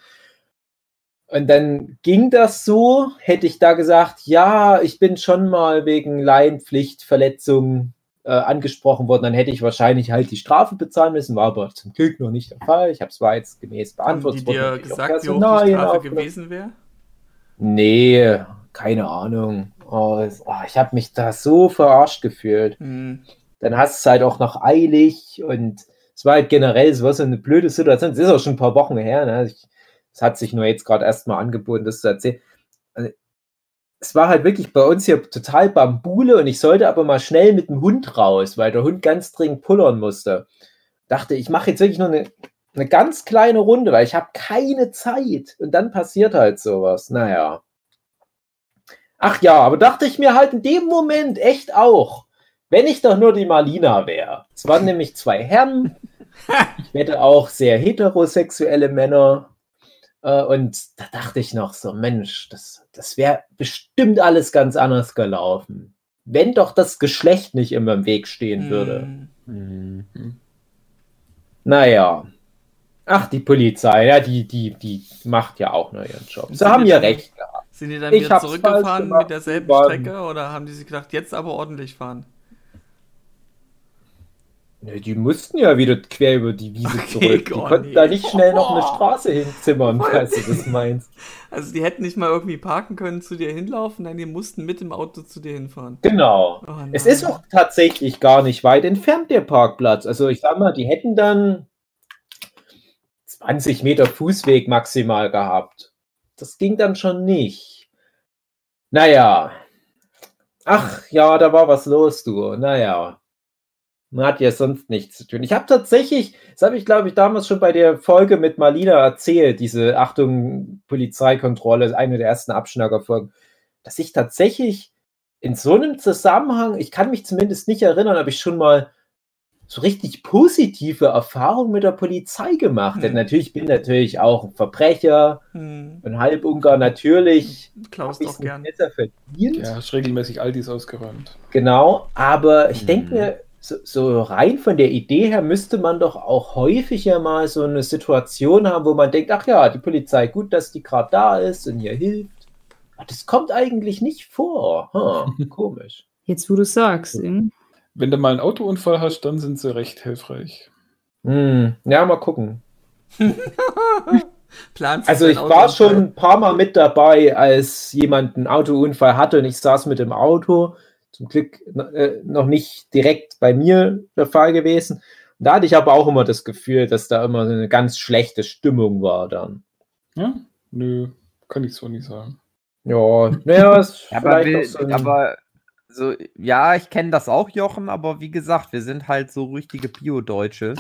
Und dann ging das so, hätte ich da gesagt, ja, ich bin schon mal wegen Laienpflichtverletzung äh, angesprochen worden, dann hätte ich wahrscheinlich halt die Strafe bezahlen müssen, war aber zum Glück noch nicht der Fall. Ich habe es zwar jetzt gemäß beantwortet. Haben die dir gesagt, wie hoch die Strafe gewesen wäre? Nee, keine Ahnung. Oh, oh, ich habe mich da so verarscht gefühlt. Mhm. Dann hast du es halt auch noch eilig und es war halt generell, es war so eine blöde Situation. Es ist auch schon ein paar Wochen her. Ne? Ich, es hat sich nur jetzt gerade erstmal angeboten, das zu erzählen. Also, es war halt wirklich bei uns hier total Bambule und ich sollte aber mal schnell mit dem Hund raus, weil der Hund ganz dringend pullern musste. Dachte, ich mache jetzt wirklich nur eine, eine ganz kleine Runde, weil ich habe keine Zeit. Und dann passiert halt sowas. Naja. Ach ja, aber dachte ich mir halt in dem Moment echt auch, wenn ich doch nur die Marlina wäre. Es waren nämlich zwei Herren. Ich wette auch sehr heterosexuelle Männer. Äh, und da dachte ich noch so, Mensch, das, das wäre bestimmt alles ganz anders gelaufen. Wenn doch das Geschlecht nicht immer im Weg stehen würde. Mhm. Naja. Ach, die Polizei, ja, die, die, die macht ja auch nur ihren Job. Sie haben ja recht gehabt. Sind die dann ich wieder zurückgefahren mit derselben Strecke oder haben die sich gedacht, jetzt aber ordentlich fahren? Ne, die mussten ja wieder quer über die Wiese Okay, zurück. Die oh konnten nee. da nicht schnell noch eine Straße hinzimmern, falls du das meinst. Also die hätten nicht mal irgendwie parken können, zu dir hinlaufen, nein, die mussten mit dem Auto zu dir hinfahren. Genau. Oh. Es ist auch tatsächlich gar nicht weit entfernt, der Parkplatz. Also ich sag mal, die hätten dann 20 Meter Fußweg maximal gehabt. Das ging dann schon nicht. Naja. Ach ja, da war was los, du. Naja. Man hat ja sonst nichts zu tun. Ich habe tatsächlich, das habe ich glaube ich damals schon bei der Folge mit Marlina erzählt, diese Achtung Polizeikontrolle, eine der ersten Abschnackerfolgen, dass ich tatsächlich in so einem Zusammenhang, ich kann mich zumindest nicht erinnern, ob ich schon mal so richtig positive Erfahrungen mit der Polizei gemacht hätte. Hm. Natürlich bin natürlich auch ein Verbrecher, Hm, ein Halbungar, natürlich ich auch es gern. besser verdient. Ja, hast regelmäßig Altis ausgeräumt. Genau, aber ich Mhm. denke mir, so, so rein von der Idee her müsste man doch auch häufiger mal so eine Situation haben, wo man denkt, ach ja, die Polizei, gut, dass die gerade da ist und hier hilft. Aber das kommt eigentlich nicht vor. Hm, komisch. Jetzt, wo du sagst. hm? Wenn du mal einen Autounfall hast, dann sind sie recht hilfreich. Hm, ja, mal gucken. Also ich war schon ein paar Mal mit dabei, als jemand einen Autounfall hatte und ich saß mit dem Auto. Zum Glück äh, noch nicht direkt bei mir der Fall gewesen. Und da hatte ich aber auch immer das Gefühl, dass da immer so eine ganz schlechte Stimmung war dann. Ja? Nö, kann ich so nicht sagen. Ja, naja, ist Ja, aber, vielleicht wir, auch so aber so, ja, ich kenne das auch, Jochen, aber wie gesagt, wir sind halt so richtige Bio-Deutsche.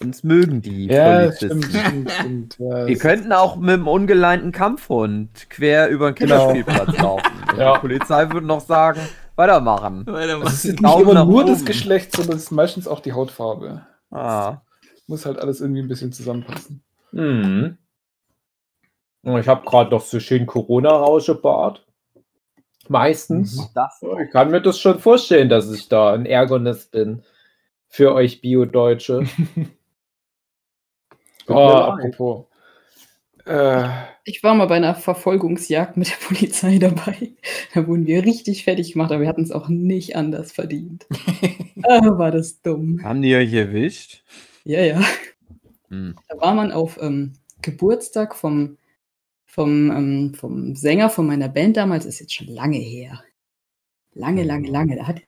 Uns mögen die Polizisten. stimmt, stimmt, stimmt. Ja, Wir könnten auch mit einem ungeleinten Kampfhund quer über den Genau. Kinderspielplatz laufen. Und Ja. Die Polizei würde noch sagen, weitermachen. Weitermachen. es ist nicht immer nur das oben. Geschlecht, sondern es ist meistens auch die Hautfarbe. Ah. Muss halt alles irgendwie ein bisschen zusammenpassen. Mhm. Ich habe gerade noch so schön Corona-Rauschebart. Meistens. Mhm. Das. Ich kann mir das schon vorstellen, dass ich da ein Ärgernis bin für euch Bio-Deutsche. Oh, apropos. Äh, Ich war mal bei einer Verfolgungsjagd mit der Polizei dabei. Da wurden wir richtig fertig gemacht, aber wir hatten es auch nicht anders verdient. ah, war das dumm. Haben die euch erwischt? Ja, ja. Hm. Da war man auf ähm, Geburtstag vom, vom, ähm, vom Sänger von meiner Band damals, ist jetzt schon lange her. Lange, lange, lange. Da hat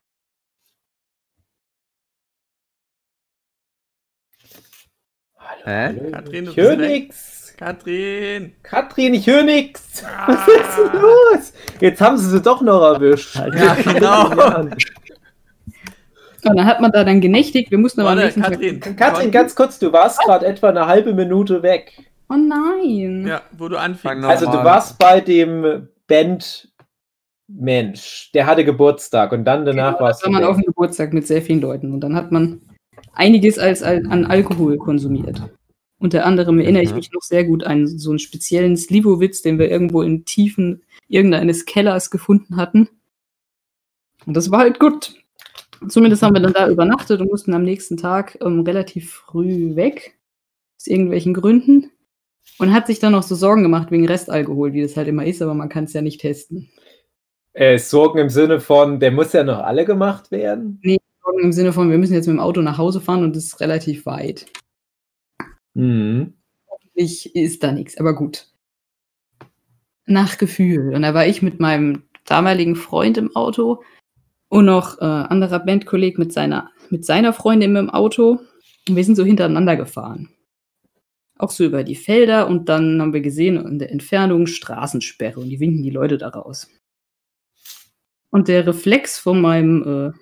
Hallo, Hä? hallo. Katrin, du ich höre bist weg. nix. Katrin! Katrin, ich höre nix. Ah. Was ist denn los? Jetzt haben sie sie doch noch erwischt. Ja, genau. Und dann hat man da dann genächtigt. Wir mussten aber am Warte, Tag- Katrin. Katrin, ganz kurz, du warst gerade etwa eine halbe Minute weg. Oh nein. Ja, wo du anfängst. Also du warst bei dem Bandmensch, der hatte Geburtstag und dann danach Genau, warst da war du man weg. auf dem Geburtstag mit sehr vielen Leuten und dann hat man einiges als, al- an Alkohol konsumiert. Unter anderem erinnere ich Mhm. mich noch sehr gut an so einen speziellen Slivovitz, den wir irgendwo in Tiefen irgendeines Kellers gefunden hatten. Und das war halt gut. Zumindest haben wir dann da übernachtet und mussten am nächsten Tag ähm, relativ früh weg. Aus irgendwelchen Gründen. Und hat sich dann noch so Sorgen gemacht wegen Restalkohol, wie das halt immer ist, aber man kann es ja nicht testen. Äh, Sorgen im Sinne von, der muss ja noch alle gemacht werden. Sorgen im Sinne von, wir müssen jetzt mit dem Auto nach Hause fahren und es ist relativ weit. Mhm. Ich ist da nichts, aber gut. Nach Gefühl. Und da war ich mit meinem damaligen Freund im Auto und noch äh, anderer Bandkolleg mit seiner, mit seiner Freundin im Auto. Und wir sind so hintereinander gefahren. Auch so über die Felder und dann haben wir gesehen in der Entfernung Straßensperre und die winken die Leute da raus. Und der Reflex von meinem äh,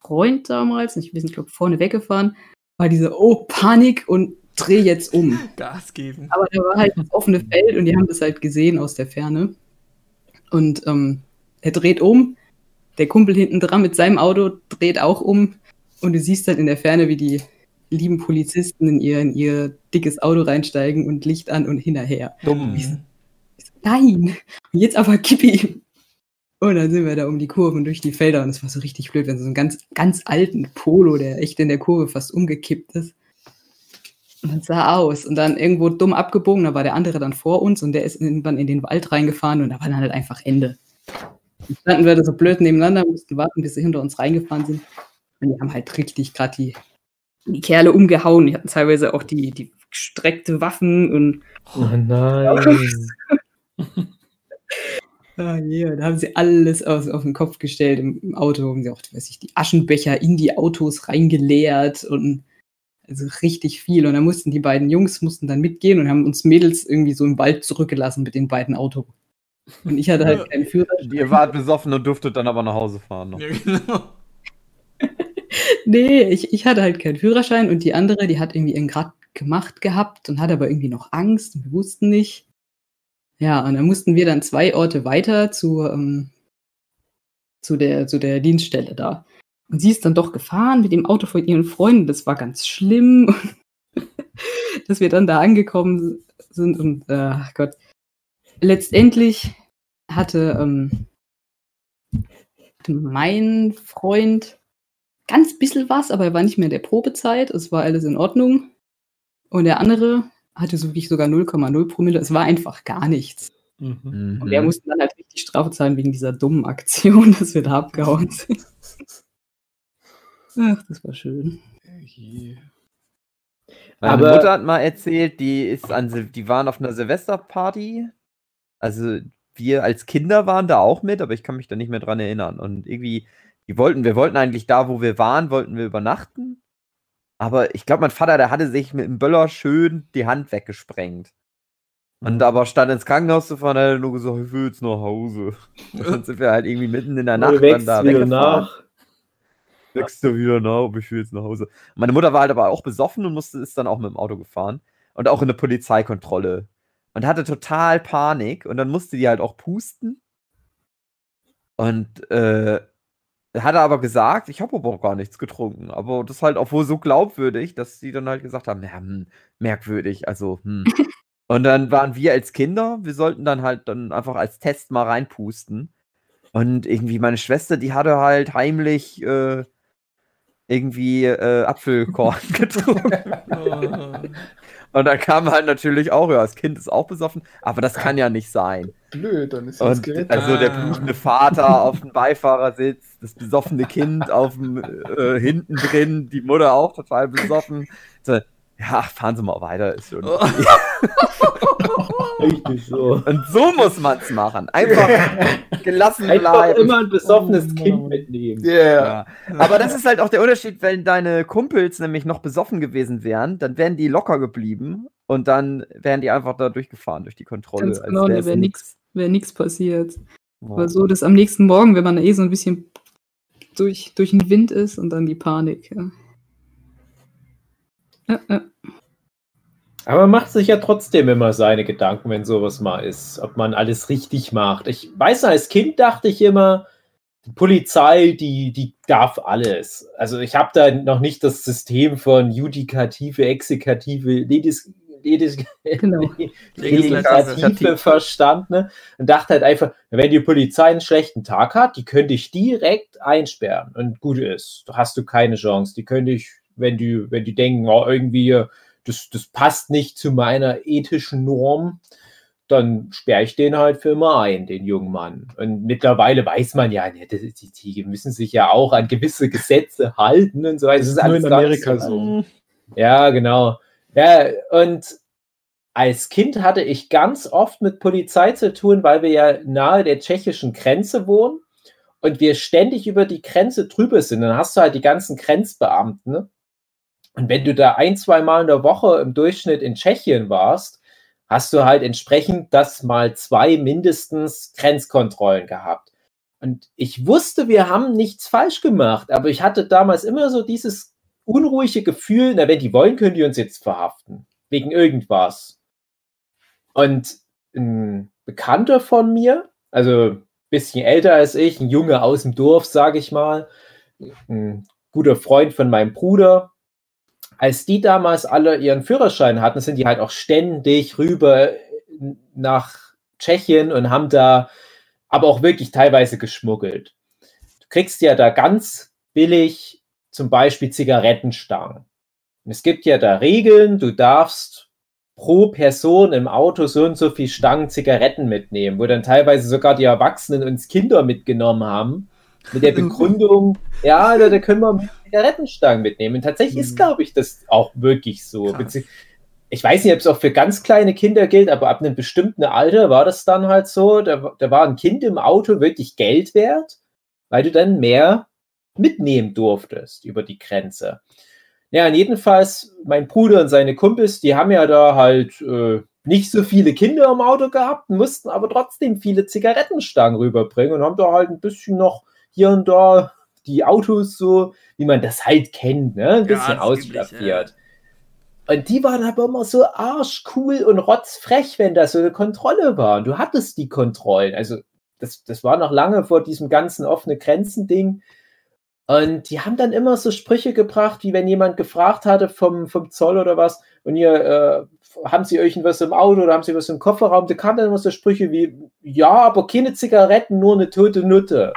Freund damals, ich nicht, ich glaube vorne weggefahren, war diese, oh, Panik und dreh jetzt um. Gas geben. Aber da war halt das offene Feld und die haben das halt gesehen aus der Ferne. Und ähm, er dreht um, der Kumpel hinten dran mit seinem Auto dreht auch um und du siehst dann in der Ferne, wie die lieben Polizisten in ihr, in ihr dickes Auto reinsteigen und Licht an und hinterher. Dumm. Ich so, Nein! Und jetzt aber kipp ihm! Und dann sind wir da um die Kurve und durch die Felder und es war so richtig blöd, wenn so einen ganz, ganz alten Polo, der echt in der Kurve fast umgekippt ist. Und sah aus und dann irgendwo dumm abgebogen, da war der andere dann vor uns und der ist irgendwann in den Wald reingefahren und da war dann halt einfach Ende. Dann standen wir da so blöd nebeneinander, mussten warten, bis sie hinter uns reingefahren sind. Und die haben halt richtig gerade die die Kerle umgehauen. Die hatten teilweise auch die, die gestreckte Waffen und Oh nein. Ah, ja, da haben sie alles aus, auf den Kopf gestellt im, im Auto. Haben sie auch, weiß ich, die Aschenbecher in die Autos reingeleert und also richtig viel. Und dann mussten die beiden Jungs mussten dann mitgehen und haben uns Mädels irgendwie so im Wald zurückgelassen mit den beiden Autos. Und ich hatte halt keinen Führerschein. Ihr wart besoffen und durftet dann aber nach Hause fahren. Noch. Ja, genau. Nee, ich, ich hatte halt keinen Führerschein und die andere, die hat irgendwie ihren Grad gemacht gehabt und hat aber irgendwie noch Angst und wir wussten nicht. Ja, und dann mussten wir dann zwei Orte weiter zu, ähm, zu, der, zu der Dienststelle da. Und sie ist dann doch gefahren mit dem Auto von ihren Freunden. Das war ganz schlimm, dass wir dann da angekommen sind und, äh, ach Gott, letztendlich hatte, ähm, hatte mein Freund ganz bisschen was, aber er war nicht mehr in der Probezeit. Es war alles in Ordnung. Und der andere hatte so wirklich sogar 0,0 Promille. Es war einfach gar nichts. Mhm. Und wir mussten dann halt richtig Strafe zahlen wegen dieser dummen Aktion, dass wir da abgehauen sind. Ach, das war schön. Meine Aber- Mutter hat mal erzählt, die ist an Sil die waren auf einer Silvesterparty. Also wir als Kinder waren da auch mit, aber ich kann mich da nicht mehr dran erinnern. Und irgendwie, die wollten, wir wollten eigentlich da, wo wir waren, wollten wir übernachten. Aber ich glaube, mein Vater, der hatte sich mit dem Böller schön die Hand weggesprengt. Und aber statt ins Krankenhaus zu fahren, hat er nur gesagt, ich will jetzt nach Hause. Und dann sind wir halt irgendwie mitten in der Nacht dann da wieder weggefahren. nach. Wächst du wieder nach, aber ich will jetzt nach Hause. Meine Mutter war halt aber auch besoffen und musste ist dann auch mit dem Auto gefahren. Und auch in eine Polizeikontrolle. Und hatte total Panik. Und dann musste die halt auch pusten. Und äh, hat er aber gesagt, ich habe aber auch gar nichts getrunken. Aber das halt auch wohl so glaubwürdig, dass die dann halt gesagt haben, ja, hm, merkwürdig, also, hm. Und dann waren wir als Kinder, wir sollten dann halt dann einfach als Test mal reinpusten. Und irgendwie meine Schwester, die hatte halt heimlich äh, irgendwie äh, Apfelkorn getrunken. Oh. Und dann kam halt natürlich auch, ja, das Kind ist auch besoffen, aber das kann ja nicht sein. Blöd, dann ist das gerettet. also der Ah. blutende Vater auf dem Beifahrersitz, das besoffene Kind auf dem äh, hinten drin, die Mutter auch total besoffen. So, ja, fahren Sie mal weiter, ist schon. Richtig so. Und so muss man's machen. Einfach gelassen Einfach bleiben. immer ein besoffenes Oh, Kind mitnehmen. Ja. Aber das ist halt auch der Unterschied, wenn deine Kumpels nämlich noch besoffen gewesen wären, dann wären die locker geblieben und dann wären die einfach da durchgefahren durch die Kontrolle. Ganz genau, da wäre nix. nichts wär nix passiert. Ja. Aber so, dass am nächsten Morgen, wenn man eh so ein bisschen durch, durch den Wind ist und dann die Panik. Ja. Ja, ja. Aber man macht sich ja trotzdem immer seine Gedanken, wenn sowas mal ist, ob man alles richtig macht. Ich weiß, als Kind dachte ich immer, die Polizei, die, die darf alles. Also ich habe da noch nicht das System von Judikative, Exekutive, Legis, Genau. Legislative verstanden ne? und dachte halt einfach, wenn die Polizei einen schlechten Tag hat, die könnte ich direkt einsperren und gut ist. Da hast du keine Chance. Die könnte ich, wenn die, wenn die denken, oh, irgendwie, das, das passt nicht zu meiner ethischen Norm, dann sperre ich den halt für immer ein, den jungen Mann. Und mittlerweile weiß man ja, die, die müssen sich ja auch an gewisse Gesetze halten und so weiter. Das ist alles nur in Amerika so. Ja, genau. Ja, und als Kind hatte ich ganz oft mit Polizei zu tun, weil wir ja nahe der tschechischen Grenze wohnen und wir ständig über die Grenze drüber sind. Dann hast du halt die ganzen Grenzbeamten. Ne? Und wenn du da ein, zwei Mal in der Woche im Durchschnitt in Tschechien warst, hast du halt entsprechend das mal zwei mindestens Grenzkontrollen gehabt. Und ich wusste, wir haben nichts falsch gemacht, aber ich hatte damals immer so dieses unruhige Gefühl, na, wenn die wollen, können die uns jetzt verhaften. Wegen irgendwas. Und ein Bekannter von mir, also ein bisschen älter als ich, ein Junge aus dem Dorf, sage ich mal, ein guter Freund von meinem Bruder, als die damals alle ihren Führerschein hatten, sind die halt auch ständig rüber nach Tschechien und haben da aber auch wirklich teilweise geschmuggelt. Du kriegst ja da ganz billig zum Beispiel Zigarettenstangen. Und es gibt ja da Regeln, du darfst pro Person im Auto so und so viel Stangen Zigaretten mitnehmen, wo dann teilweise sogar die Erwachsenen uns Kinder mitgenommen haben. Mit der Begründung, ja, da, da können wir Zigarettenstangen mitnehmen. Und tatsächlich ist, glaube ich, das auch wirklich so. Krass. Ich weiß nicht, ob es auch für ganz kleine Kinder gilt, aber ab einem bestimmten Alter war das dann halt so. Da, da war ein Kind im Auto wirklich Geld wert, weil du dann mehr mitnehmen durftest über die Grenze. Ja, jedenfalls, mein Bruder und seine Kumpels, die haben ja da halt äh, nicht so viele Kinder im Auto gehabt, mussten aber trotzdem viele Zigarettenstangen rüberbringen und haben da halt ein bisschen noch hier und da die Autos so, wie man das halt kennt, ne? ein Ja, bisschen das übliche, ausstaffiert. Und die waren aber immer so arschcool und rotzfrech, wenn das so eine Kontrolle war. Und du hattest die Kontrollen. Also, das, das war noch lange vor diesem ganzen offene Grenzen-Ding. Und die haben dann immer so Sprüche gebracht, wie wenn jemand gefragt hatte vom, vom Zoll oder was, und ihr, äh, haben sie euch was im Auto oder haben sie was im Kofferraum? Da kamen dann immer so Sprüche wie, ja, aber keine Zigaretten, nur eine tote Nutte.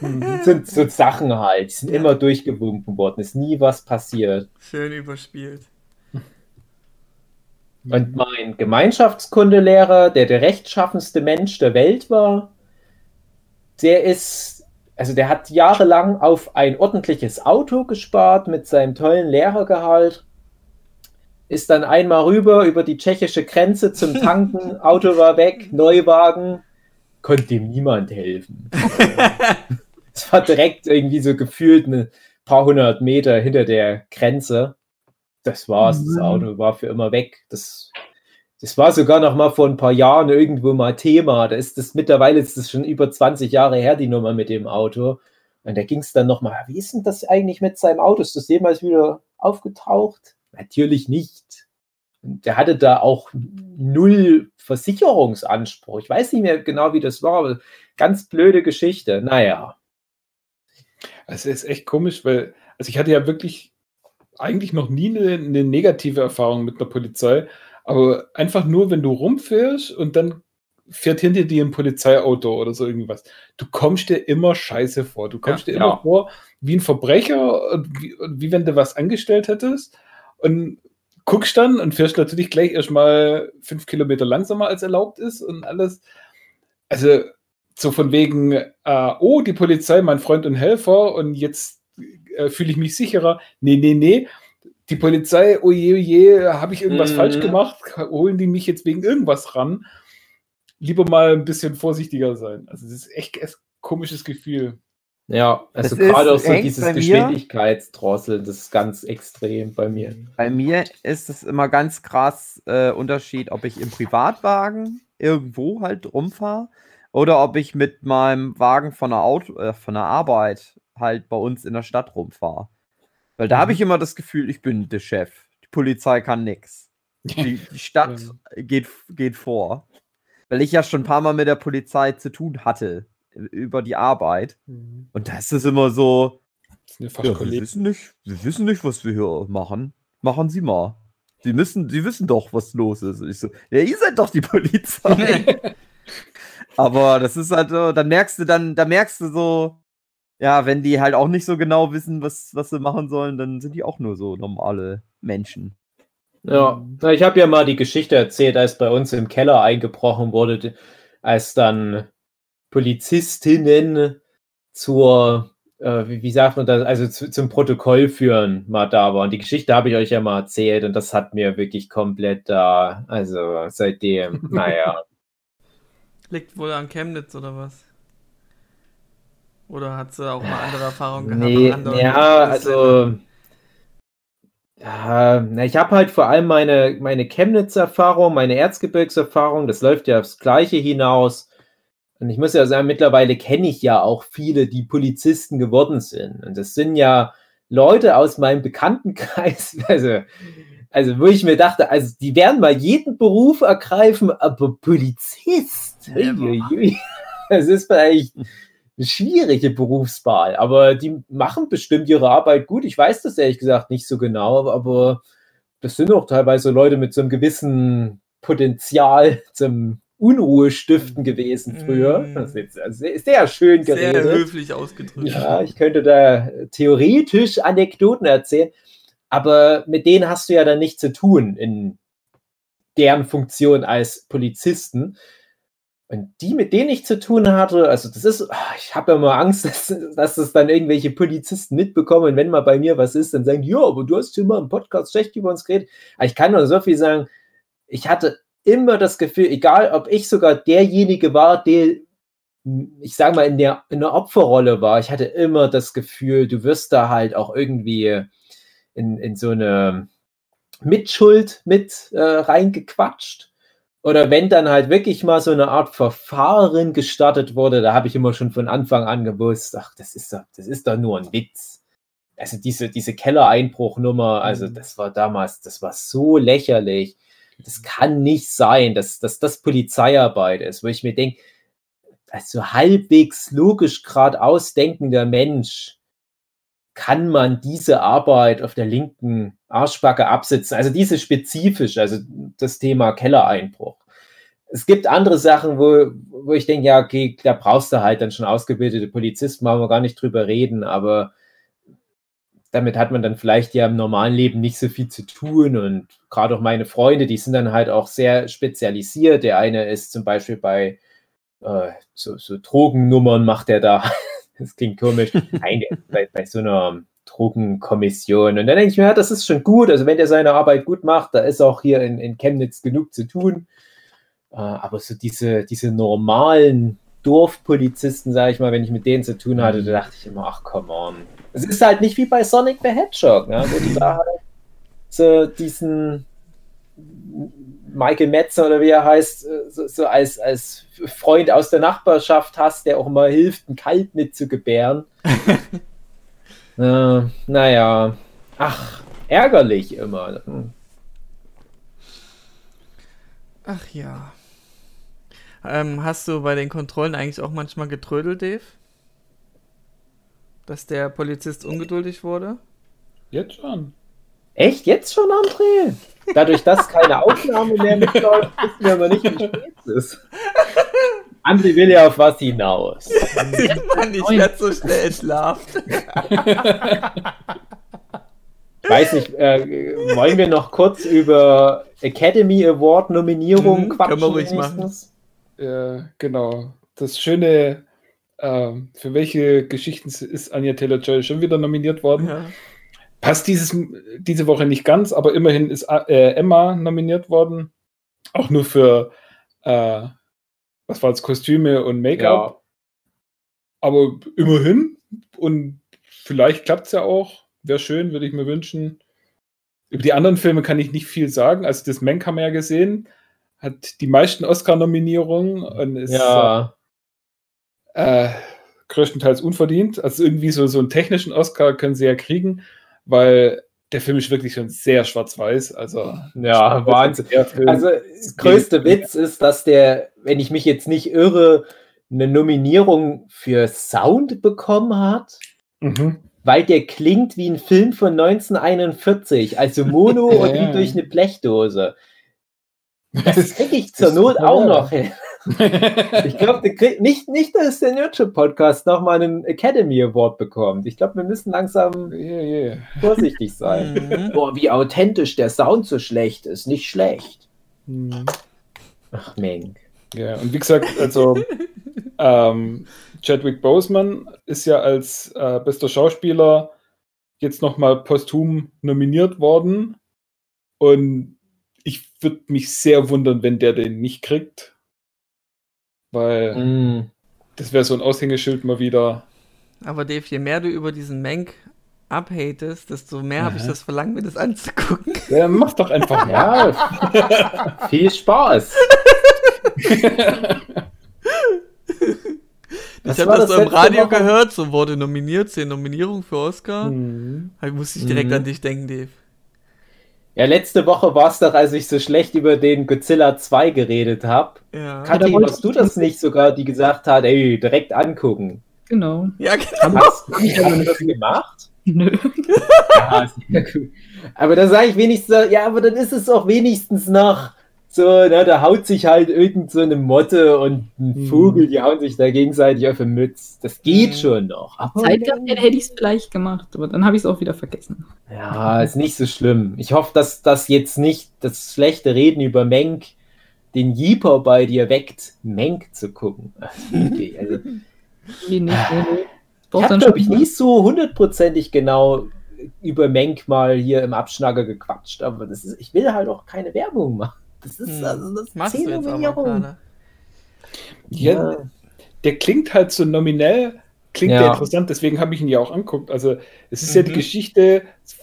Das sind so Sachen halt, die sind Ja. immer durchgewunken worden, ist nie was passiert. Schön überspielt. Und mein Gemeinschaftskundelehrer, der der rechtschaffenste Mensch der Welt war, der ist, also der hat jahrelang auf ein ordentliches Auto gespart mit seinem tollen Lehrergehalt, ist dann einmal rüber über die tschechische Grenze zum Tanken, Auto war weg, Neuwagen, konnte ihm niemand helfen. Es war direkt irgendwie so gefühlt ein paar hundert Meter hinter der Grenze. Das war's, das Auto war für immer weg. Das, das war sogar noch mal vor ein paar Jahren irgendwo mal Thema. Da ist das mittlerweile ist das schon über 20 Jahre her, die Nummer mit dem Auto. Und da ging es dann noch mal, wie ist denn das eigentlich mit seinem Auto? Ist das jemals wieder aufgetaucht? Natürlich nicht. Und der hatte da auch null Versicherungsanspruch. Ich weiß nicht mehr genau, wie das war, aber ganz blöde Geschichte. Naja. Es ist echt komisch, weil, also ich hatte ja wirklich eigentlich noch nie eine, eine negative Erfahrung mit der Polizei, aber einfach nur, wenn du rumfährst und dann fährt hinter dir ein Polizeiauto oder so irgendwas. Du kommst dir immer scheiße vor. Du kommst Ja. dir immer Ja. vor wie ein Verbrecher wie, und wie wenn du was angestellt hättest und guckst dann und fährst natürlich gleich erstmal fünf Kilometer langsamer als erlaubt ist und alles. Also so von wegen, äh, oh, die Polizei, mein Freund und Helfer und jetzt äh, fühle ich mich sicherer. Nee, nee, nee. Die Polizei, oh je, oh je, habe ich irgendwas Mhm. falsch gemacht? Holen die mich jetzt wegen irgendwas ran? Lieber mal ein bisschen vorsichtiger sein. Also, das ist echt ein komisches Gefühl. Ja, also Das ist- gerade auch so dieses Geschwindigkeitsdrosseln, das ist ganz extrem bei mir. Bei mir ist es immer ganz krass äh, Unterschied, ob ich im Privatwagen irgendwo halt rumfahre oder ob ich mit meinem Wagen von der, Auto, äh, von der Arbeit halt bei uns in der Stadt rumfahre. Weil da habe ich immer das Gefühl, ich bin der Chef. Die Polizei kann nix. Die, Stadt geht, geht vor. Weil ich ja schon ein paar Mal mit der Polizei zu tun hatte über die Arbeit. Und da ist es immer so, Das ja wir wissen nicht, wir wissen nicht, was wir hier machen. Machen Sie mal. Sie müssen, Sie wissen doch, was los ist. Und ich so, ja, ihr seid doch die Polizei. Aber das ist halt so, dann merkst du dann, da merkst du so, ja, wenn die halt auch nicht so genau wissen, was, was sie machen sollen, dann sind die auch nur so normale Menschen. Ja, na, ich habe ja mal die Geschichte erzählt, als bei uns im Keller eingebrochen wurde, als dann Polizistinnen zur, äh, wie, wie sagt man das, also zu, zum Protokoll führen mal da waren. Die Geschichte habe ich euch ja mal erzählt und das hat mir wirklich komplett da, also seitdem, naja. Liegt wohl an Chemnitz oder was? Oder hat sie auch mal andere Erfahrungen gehabt? Nee, ja, also. Ja, na, ich habe halt vor allem meine, meine Chemnitz-Erfahrung, meine Erzgebirgserfahrung, das läuft ja aufs Gleiche hinaus. Und ich muss ja sagen, mittlerweile kenne ich ja auch viele, die Polizisten geworden sind. Und das sind ja Leute aus meinem Bekanntenkreis, also, also wo ich mir dachte, also die werden mal jeden Beruf ergreifen, aber Polizist, das ist vielleicht eine schwierige Berufswahl, aber die machen bestimmt ihre Arbeit gut. Ich weiß das ehrlich gesagt nicht so genau, aber, aber das sind auch teilweise Leute mit so einem gewissen Potenzial zum Unruhestiften gewesen früher. Das ist jetzt sehr, sehr schön Sehr geredet. höflich ausgedrückt. Ja, ich könnte da theoretisch Anekdoten erzählen, aber mit denen hast du ja dann nichts zu tun in deren Funktion als Polizisten. Und die, mit denen ich zu tun hatte, also das ist, ah, ich habe ja immer Angst, dass, dass das dann irgendwelche Polizisten mitbekommen. wenn mal bei mir was ist, dann sagen, ja, aber du hast immer im Podcast schlecht über uns geredet. Aber ich kann nur so viel sagen, ich hatte immer das Gefühl, egal ob ich sogar derjenige war, der, ich sage mal, in der, in der Opferrolle war, ich hatte immer das Gefühl, du wirst da halt auch irgendwie in, in so eine Mitschuld mit äh, reingequatscht. Oder wenn dann halt wirklich mal so eine Art Verfahren gestartet wurde, da habe ich immer schon von Anfang an gewusst, ach, das ist doch, das ist doch nur ein Witz. Also diese, diese Kellereinbruchnummer, also Mhm. das war damals, das war so lächerlich. Das kann nicht sein, dass, dass das Polizeiarbeit ist, wo ich mir denke, als so halbwegs logisch geradeaus denkender Mensch kann man diese Arbeit auf der linken Arschbacke absitzen. Also diese spezifisch, also das Thema Kellereinbruch. Es gibt andere Sachen, wo, wo ich denke, ja, okay, da brauchst du halt dann schon ausgebildete Polizisten, wollen wir gar nicht drüber reden, aber damit hat man dann vielleicht ja im normalen Leben nicht so viel zu tun und gerade auch meine Freunde, die sind dann halt auch sehr spezialisiert. Der eine ist zum Beispiel bei äh, so, so Drogennummern macht er da, das klingt komisch, Nein, bei, bei so einer Drogenkommission. Und dann denke ich mir, ja, das ist schon gut. Also wenn der seine Arbeit gut macht, da ist auch hier in, in Chemnitz genug zu tun. Äh, aber so diese, diese normalen Dorfpolizisten, sage ich mal, wenn ich mit denen zu tun hatte, da dachte ich immer, ach come on. Es ist halt nicht wie bei Sonic the Hedgehog, ne? wo du da halt so diesen Michael Metzer oder wie er heißt, äh, so, so als, als Freund aus der Nachbarschaft hast, der auch mal hilft, ein Kalb mitzugebären. äh, naja, ach, ärgerlich immer. Hm. Ach ja. Ähm, hast du bei den Kontrollen eigentlich auch manchmal getrödelt, Dave? Dass der Polizist ungeduldig wurde? Jetzt schon. Echt jetzt schon, André? Dadurch, dass keine Aufnahme mehr mitläuft, wissen wir aber nicht, wie spät es ist. André will ja auf was hinaus. Mann, ich werde so schnell entlarvt. Ich weiß nicht, äh, wollen wir noch kurz über Academy Award Nominierung Mhm, quatschen? können wir ruhig wenigstens? Ja, genau. Das Schöne, ähm, für welche Geschichten ist Anya Taylor-Joy schon wieder nominiert worden? Ja. Passt dieses, diese Woche nicht ganz, aber immerhin ist äh, Emma nominiert worden. Auch nur für, äh, was war das, Kostüme und Make-up. Ja. Aber immerhin. Und vielleicht klappt es ja auch. Wäre schön, würde ich mir wünschen. Über die anderen Filme kann ich nicht viel sagen. Also das Mank haben wir ja gesehen. Hat die meisten Oscar-Nominierungen und ist ja. äh, größtenteils unverdient. Also irgendwie so, so einen technischen Oscar können sie ja kriegen, weil der Film ist wirklich schon sehr schwarz-weiß. Also Ja, Wahnsinn. Also, das größte Witz ist, dass der, wenn ich mich jetzt nicht irre, eine Nominierung für Sound bekommen hat, mhm. weil der klingt wie ein Film von 1941, also Mono und wie durch eine Blechdoose. Das kriege ich zur Not auch noch hin. Ich glaube, nicht, nicht, dass der Nerdship-Podcast nochmal einen Academy Award bekommt. Ich glaube, wir müssen langsam yeah, yeah. vorsichtig sein. Mhm. Boah, wie authentisch der Sound so schlecht ist. Nicht schlecht. Mhm. Ach, Menk. Ja, und wie gesagt, also ähm, Chadwick Boseman ist ja als äh, bester Schauspieler jetzt nochmal posthum nominiert worden. Und ich würde mich sehr wundern, wenn der den nicht kriegt. Weil Mm. das wäre so ein Aushängeschild mal wieder. Aber Dave, je mehr du über diesen Mank abhatest, desto mehr habe ich das Verlangen, mir das anzugucken. Ja, mach doch einfach mal. Viel Spaß. Was ich habe das, das so im Radio Woche? gehört, so wurde nominiert, zehn Nominierungen für Oscar. Mhm. Da musste ich direkt Mhm. an dich denken, Dave. Ja, letzte Woche war es doch, als ich so schlecht über den Godzilla 2 geredet habe. Ja, Kann- Kathi, wollte warst du das nicht sogar, die gesagt hat, ey, direkt angucken? Genau. ja genau. Hast, hast du das gemacht? Nö. Ja, sehr gut. Aber da sage ich wenigstens, ja, aber dann ist es auch wenigstens noch so, ne, da haut sich halt irgend so eine Motte und ein Mhm. Vogel, die hauen sich da gegenseitig auf den Mütz. Das geht Mhm. schon noch. Aber Zeit gehabt hätte, hätte ich es vielleicht gemacht, aber dann habe ich es auch wieder vergessen. Ja, ist nicht so schlimm. Ich hoffe, dass das jetzt nicht das schlechte Reden über Menk den Jeeper bei dir weckt, Menk zu gucken. Okay, also, nicht, nee, nee. ich habe, glaube ich, nicht so hundertprozentig genau über Menk mal hier im Abschnacker gequatscht, aber das ist, ich will halt auch keine Werbung machen. Das ist Hm. also das Machst du jetzt aber. Ja, der klingt halt so nominell, klingt Ja. der interessant, deswegen habe ich ihn ja auch anguckt. Also es ist ja die Mhm. Geschichte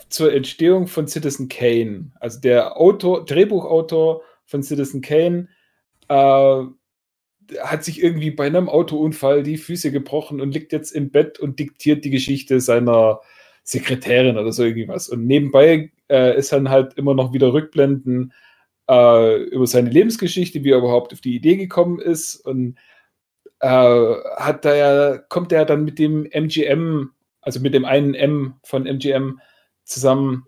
zur Entstehung von Citizen Kane. Also der Autor, Drehbuchautor von Citizen Kane äh, hat sich irgendwie bei einem Autounfall die Füße gebrochen und liegt jetzt im Bett und diktiert die Geschichte seiner Sekretärin oder so irgendwas. Und nebenbei äh, ist dann halt immer noch wieder Rückblenden äh, über seine Lebensgeschichte, wie er überhaupt auf die Idee gekommen ist und äh, hat da ja, kommt er dann mit dem MGM, also mit dem einen M von MGM zusammen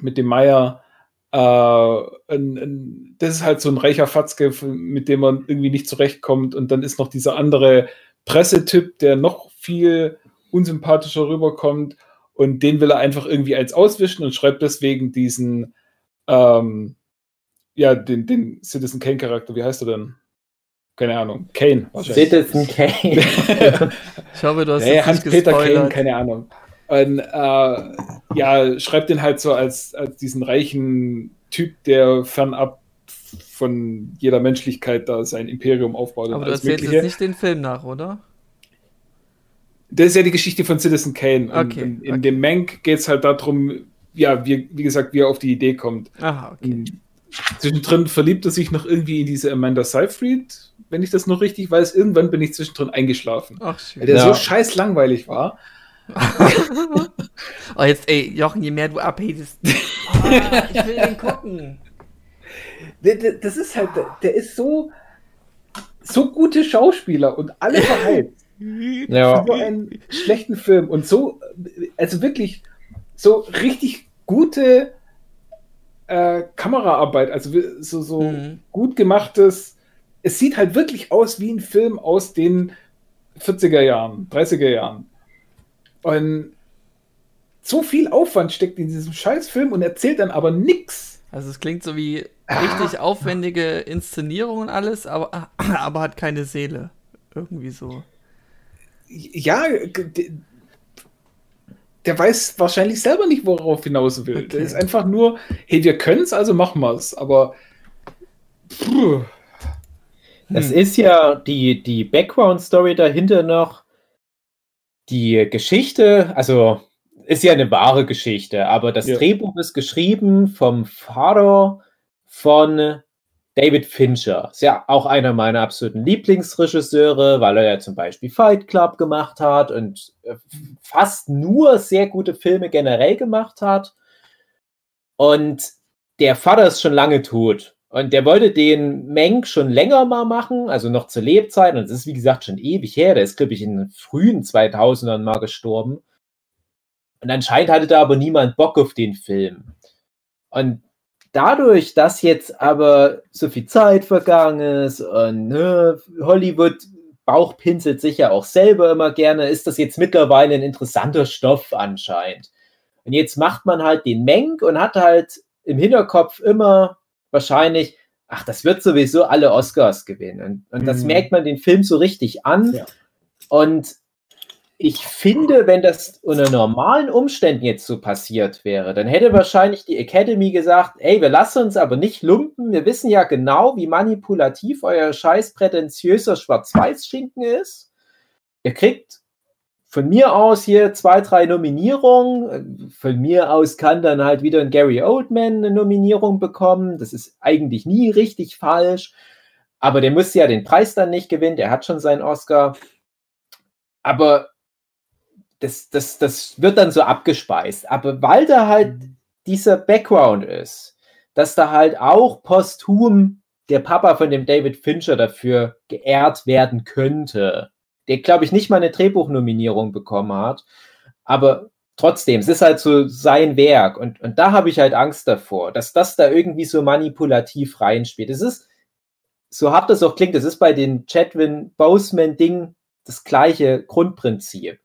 mit dem Meier. Äh, ein, ein, das ist halt so ein reicher Fatzke, mit dem man irgendwie nicht zurechtkommt. Und dann ist noch dieser andere Pressetyp, der noch viel unsympathischer rüberkommt. Und den will er einfach irgendwie als auswischen und schreibt deswegen diesen, ähm, ja, den, den Citizen Kane-Charakter. Wie heißt er denn? Keine Ahnung. Kane wahrscheinlich. Citizen Kane. Ich hoffe, du hast Ja, jetzt nicht Hans-Peter Kane, keine Ahnung. Und äh, ja, schreibt den halt so als, als diesen reichen Typ, der fernab von jeder Menschlichkeit da sein Imperium aufbaut. Aber du erzählst Mögliche. jetzt nicht den Film nach, oder? Das ist ja die Geschichte von Citizen Kane. Und Okay, in, in okay. dem Mank geht es halt darum, ja, wie, wie gesagt, wie er auf die Idee kommt. Aha, okay. Und Zwischendrin verliebt er sich noch irgendwie in diese Amanda Seyfried, wenn ich das noch richtig weiß. Irgendwann bin ich zwischendrin eingeschlafen. Ach, Weil der Ja. so scheiß langweilig war. oh, jetzt, ey, Jochen, je mehr du abhedest. Oh, ich will den gucken. Das ist halt, der ist so, so gute Schauspieler und alle verheizt. ja. Für so einen schlechten Film und so, also wirklich so richtig gute äh, Kameraarbeit, also so, so Mhm. gut gemachtes. Es sieht halt wirklich aus wie ein Film aus den 40er Jahren, 30er Jahren. Und so viel Aufwand steckt in diesem scheiß Film und erzählt dann aber nichts. Also es klingt so wie Ah. richtig aufwendige Inszenierung und alles, aber, aber hat keine Seele. Irgendwie so. Ja, der, weiß wahrscheinlich selber nicht, worauf hinaus will. Okay. Der ist einfach nur, hey, wir können es, also machen wir es. Aber puh, Das Hm. ist ja die, die Background-Story dahinter noch. Die Geschichte, also ist ja eine wahre Geschichte, aber das Ja. Drehbuch ist geschrieben vom Vater von David Fincher. Ist ja auch einer meiner absoluten Lieblingsregisseure, weil er ja zum Beispiel Fight Club gemacht hat und äh, fast nur sehr gute Filme generell gemacht hat. Und der Vater ist schon lange tot. Und der wollte den Menk schon länger mal machen, also noch zur Lebzeit. Und das ist, wie gesagt, schon ewig her. Der ist, glaube ich, in den frühen 2000ern mal gestorben. Und anscheinend hatte da aber niemand Bock auf den Film. Und dadurch, dass jetzt aber so viel Zeit vergangen ist und ne, Hollywood Bauchpinselt sich ja auch selber immer gerne, ist das jetzt mittlerweile ein interessanter Stoff anscheinend. Und jetzt macht man halt den Menk und hat halt im Hinterkopf immer wahrscheinlich, ach, das wird sowieso alle Oscars gewinnen. Und, und das Mhm. merkt man den Film so richtig an. Ja. Und ich finde, wenn das unter normalen Umständen jetzt so passiert wäre, dann hätte wahrscheinlich die Academy gesagt, ey, wir lassen uns aber nicht lumpen. Wir wissen ja genau, wie manipulativ euer scheiß prätentiöser Schwarz-Weiß-Schinken ist. Ihr kriegt von mir aus hier zwei, drei Nominierungen. Von mir aus kann dann halt wieder ein Gary Oldman eine Nominierung bekommen. Das ist eigentlich nie richtig falsch. Aber der muss ja den Preis dann nicht gewinnen. Der hat schon seinen Oscar. Aber das, das, das wird dann so abgespeist. Aber weil da halt dieser Background ist, dass da halt auch posthum der Papa von dem David Fincher dafür geehrt werden könnte, der, glaube ich, nicht mal eine Drehbuchnominierung bekommen hat. Aber trotzdem, es ist halt so sein Werk. Und, und da habe ich halt Angst davor, dass das da irgendwie so manipulativ reinspielt. Es ist, so hart das auch klingt, es ist bei den Chadwin Boseman-Ding das gleiche Grundprinzip.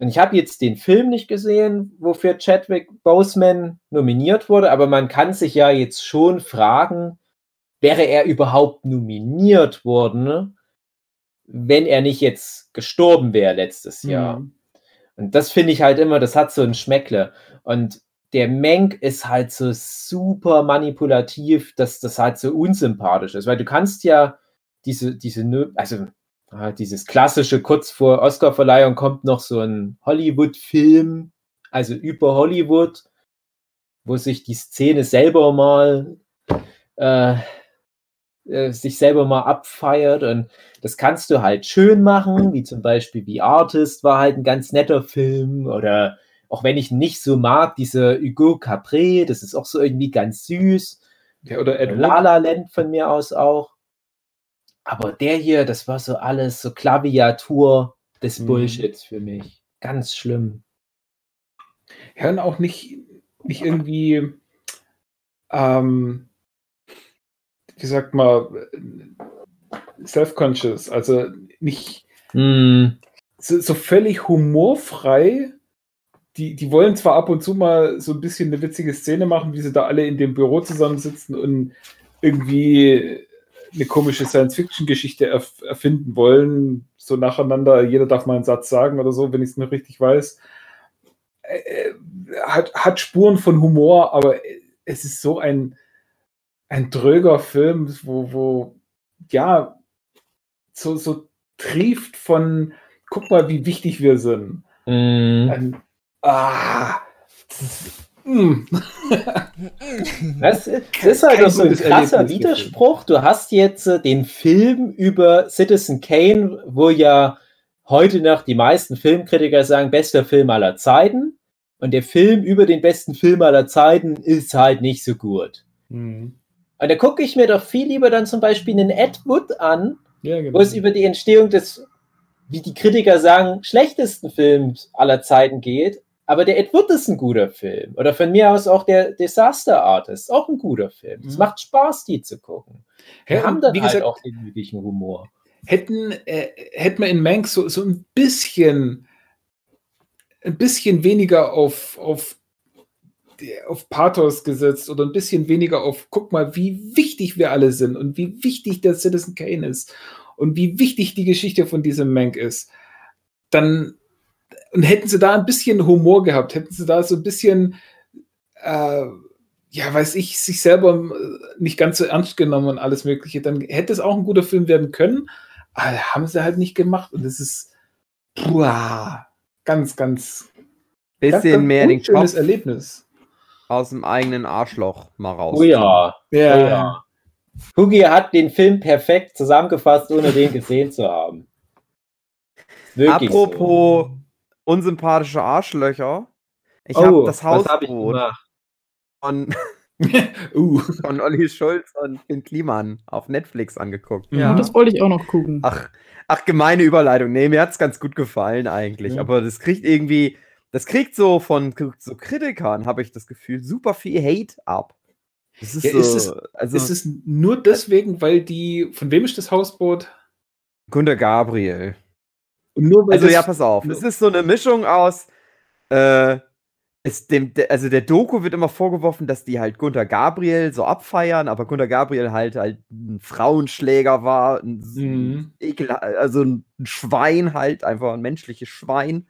Und ich habe jetzt den Film nicht gesehen, wofür Chadwick Boseman nominiert wurde, aber man kann sich ja jetzt schon fragen, wäre er überhaupt nominiert worden, wenn er nicht jetzt gestorben wäre letztes Jahr. Mhm. Und das finde ich halt immer, das hat so ein Schmeckle. Und der Menk ist halt so super manipulativ, dass das halt so unsympathisch ist. Weil du kannst ja diese, diese, also ah, dieses klassische, kurz vor Oscarverleihung kommt noch so ein Hollywood-Film, also über Hollywood, wo sich die Szene selber mal äh, äh, sich selber mal abfeiert und das kannst du halt schön machen, wie zum Beispiel wie Artist war halt ein ganz netter Film oder auch wenn ich nicht so mag, dieser Hugo Capré, das ist auch so irgendwie ganz süß. Ja, oder Ed La Land von mir aus auch. Aber der hier, das war so alles so Klaviatur des Mhm. Bullshits für mich. Ganz schlimm. Ja, und auch nicht, nicht irgendwie, ähm, wie sagt man, self-conscious, also nicht Hm. so, so völlig humorfrei. Die, die wollen zwar ab und zu mal so ein bisschen eine witzige Szene machen, wie sie da alle in dem Büro zusammensitzen und irgendwie eine komische Science-Fiction-Geschichte erf erfinden wollen, so nacheinander, jeder darf mal einen Satz sagen oder so, wenn ich es noch richtig weiß. Äh, äh, hat, hat Spuren von Humor, aber es ist so ein, ein dröger Film, wo, wo ja, so, so trieft von, guck mal, wie wichtig wir sind. Hm. Ein, ah, das, mm. Das, das ist halt auch so ein krasser Erlebnis Widerspruch. Du hast jetzt äh, den Film über Citizen Kane, wo ja heute noch die meisten Filmkritiker sagen, bester Film aller Zeiten. Und der Film über den besten Film aller Zeiten ist halt nicht so gut. Mhm. Und da gucke ich mir doch viel lieber dann zum Beispiel einen Ed Wood an, Ja, genau. wo es über die Entstehung des, wie die Kritiker sagen, schlechtesten Films aller Zeiten geht. Aber der Ed Wood ist ein guter Film. Oder von mir aus auch der Disaster Artist, auch ein guter Film. Es Mhm. macht Spaß, die zu gucken. Wir Ja, haben dann wie halt gesagt, auch den üblichen Humor. hätten, äh, hätten wir in Mank so, so ein bisschen, ein bisschen weniger auf, auf, auf Pathos gesetzt oder ein bisschen weniger auf, guck mal, wie wichtig wir alle sind und wie wichtig der Citizen Kane ist und wie wichtig die Geschichte von diesem Mank ist, dann und hätten sie da ein bisschen Humor gehabt, hätten sie da so ein bisschen, äh, ja, weiß ich, sich selber äh, nicht ganz so ernst genommen und alles Mögliche, dann hätte es auch ein guter Film werden können. Aber haben sie halt nicht gemacht und es ist puah, ganz, ganz, ganz, Bisschen ganz mehr den Kopf Erlebnis. aus dem eigenen Arschloch mal raus. Oh ja. Ja, Oh ja. Hugi hat den Film perfekt zusammengefasst, ohne den gesehen zu haben. Wirklich Apropos unsympathische Arschlöcher. Ich so. habe das hab Hausboot gemacht? von, uh. von Olli Schulz und Finn Kliman auf Netflix angeguckt. Ja. Oh, das wollte ich auch noch gucken. Ach, ach, gemeine Überleitung. Nee, mir hat's ganz gut gefallen eigentlich. Ja. Aber das kriegt irgendwie, das kriegt so von so Kritikern, habe ich das Gefühl, super viel Hate ab. Das ist Ja, so, ist es- also Ist es nur deswegen, weil die, von wem ist das Hausboot? Gunter Gabriel. Nur weil Also ja, pass auf. Es ist so eine Mischung aus, äh, dem, de, also der Doku wird immer vorgeworfen, dass die halt Gunter Gabriel so abfeiern, aber Gunter Gabriel halt halt ein Frauenschläger war, ein, Mhm. Ekel, also ein Schwein halt, einfach ein menschliches Schwein.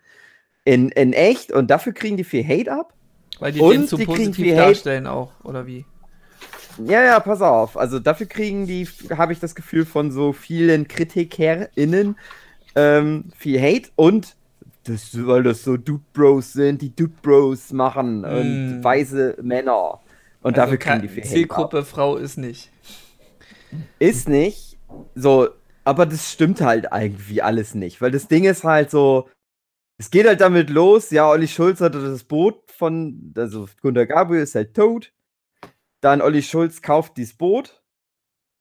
In, in echt und dafür kriegen die viel Hate ab. Weil die Und den zu die positiv viel Hate. darstellen auch, oder wie? Ja, ja, pass auf. Also dafür kriegen die, habe ich das Gefühl, von so vielen KritikerInnen ähm, viel Hate und das, weil das so Dude Bros sind, die Dude Bros machen und Mm. weiße Männer. Und dafür kriegen die viel Hate. Zielgruppe Frau ist nicht. Ist nicht so, aber das stimmt halt irgendwie alles nicht, weil das Ding ist halt so, es geht halt damit los, ja, Olli Schulz hatte das Boot von, also Gunter Gabriel ist halt tot, dann Olli Schulz kauft dieses Boot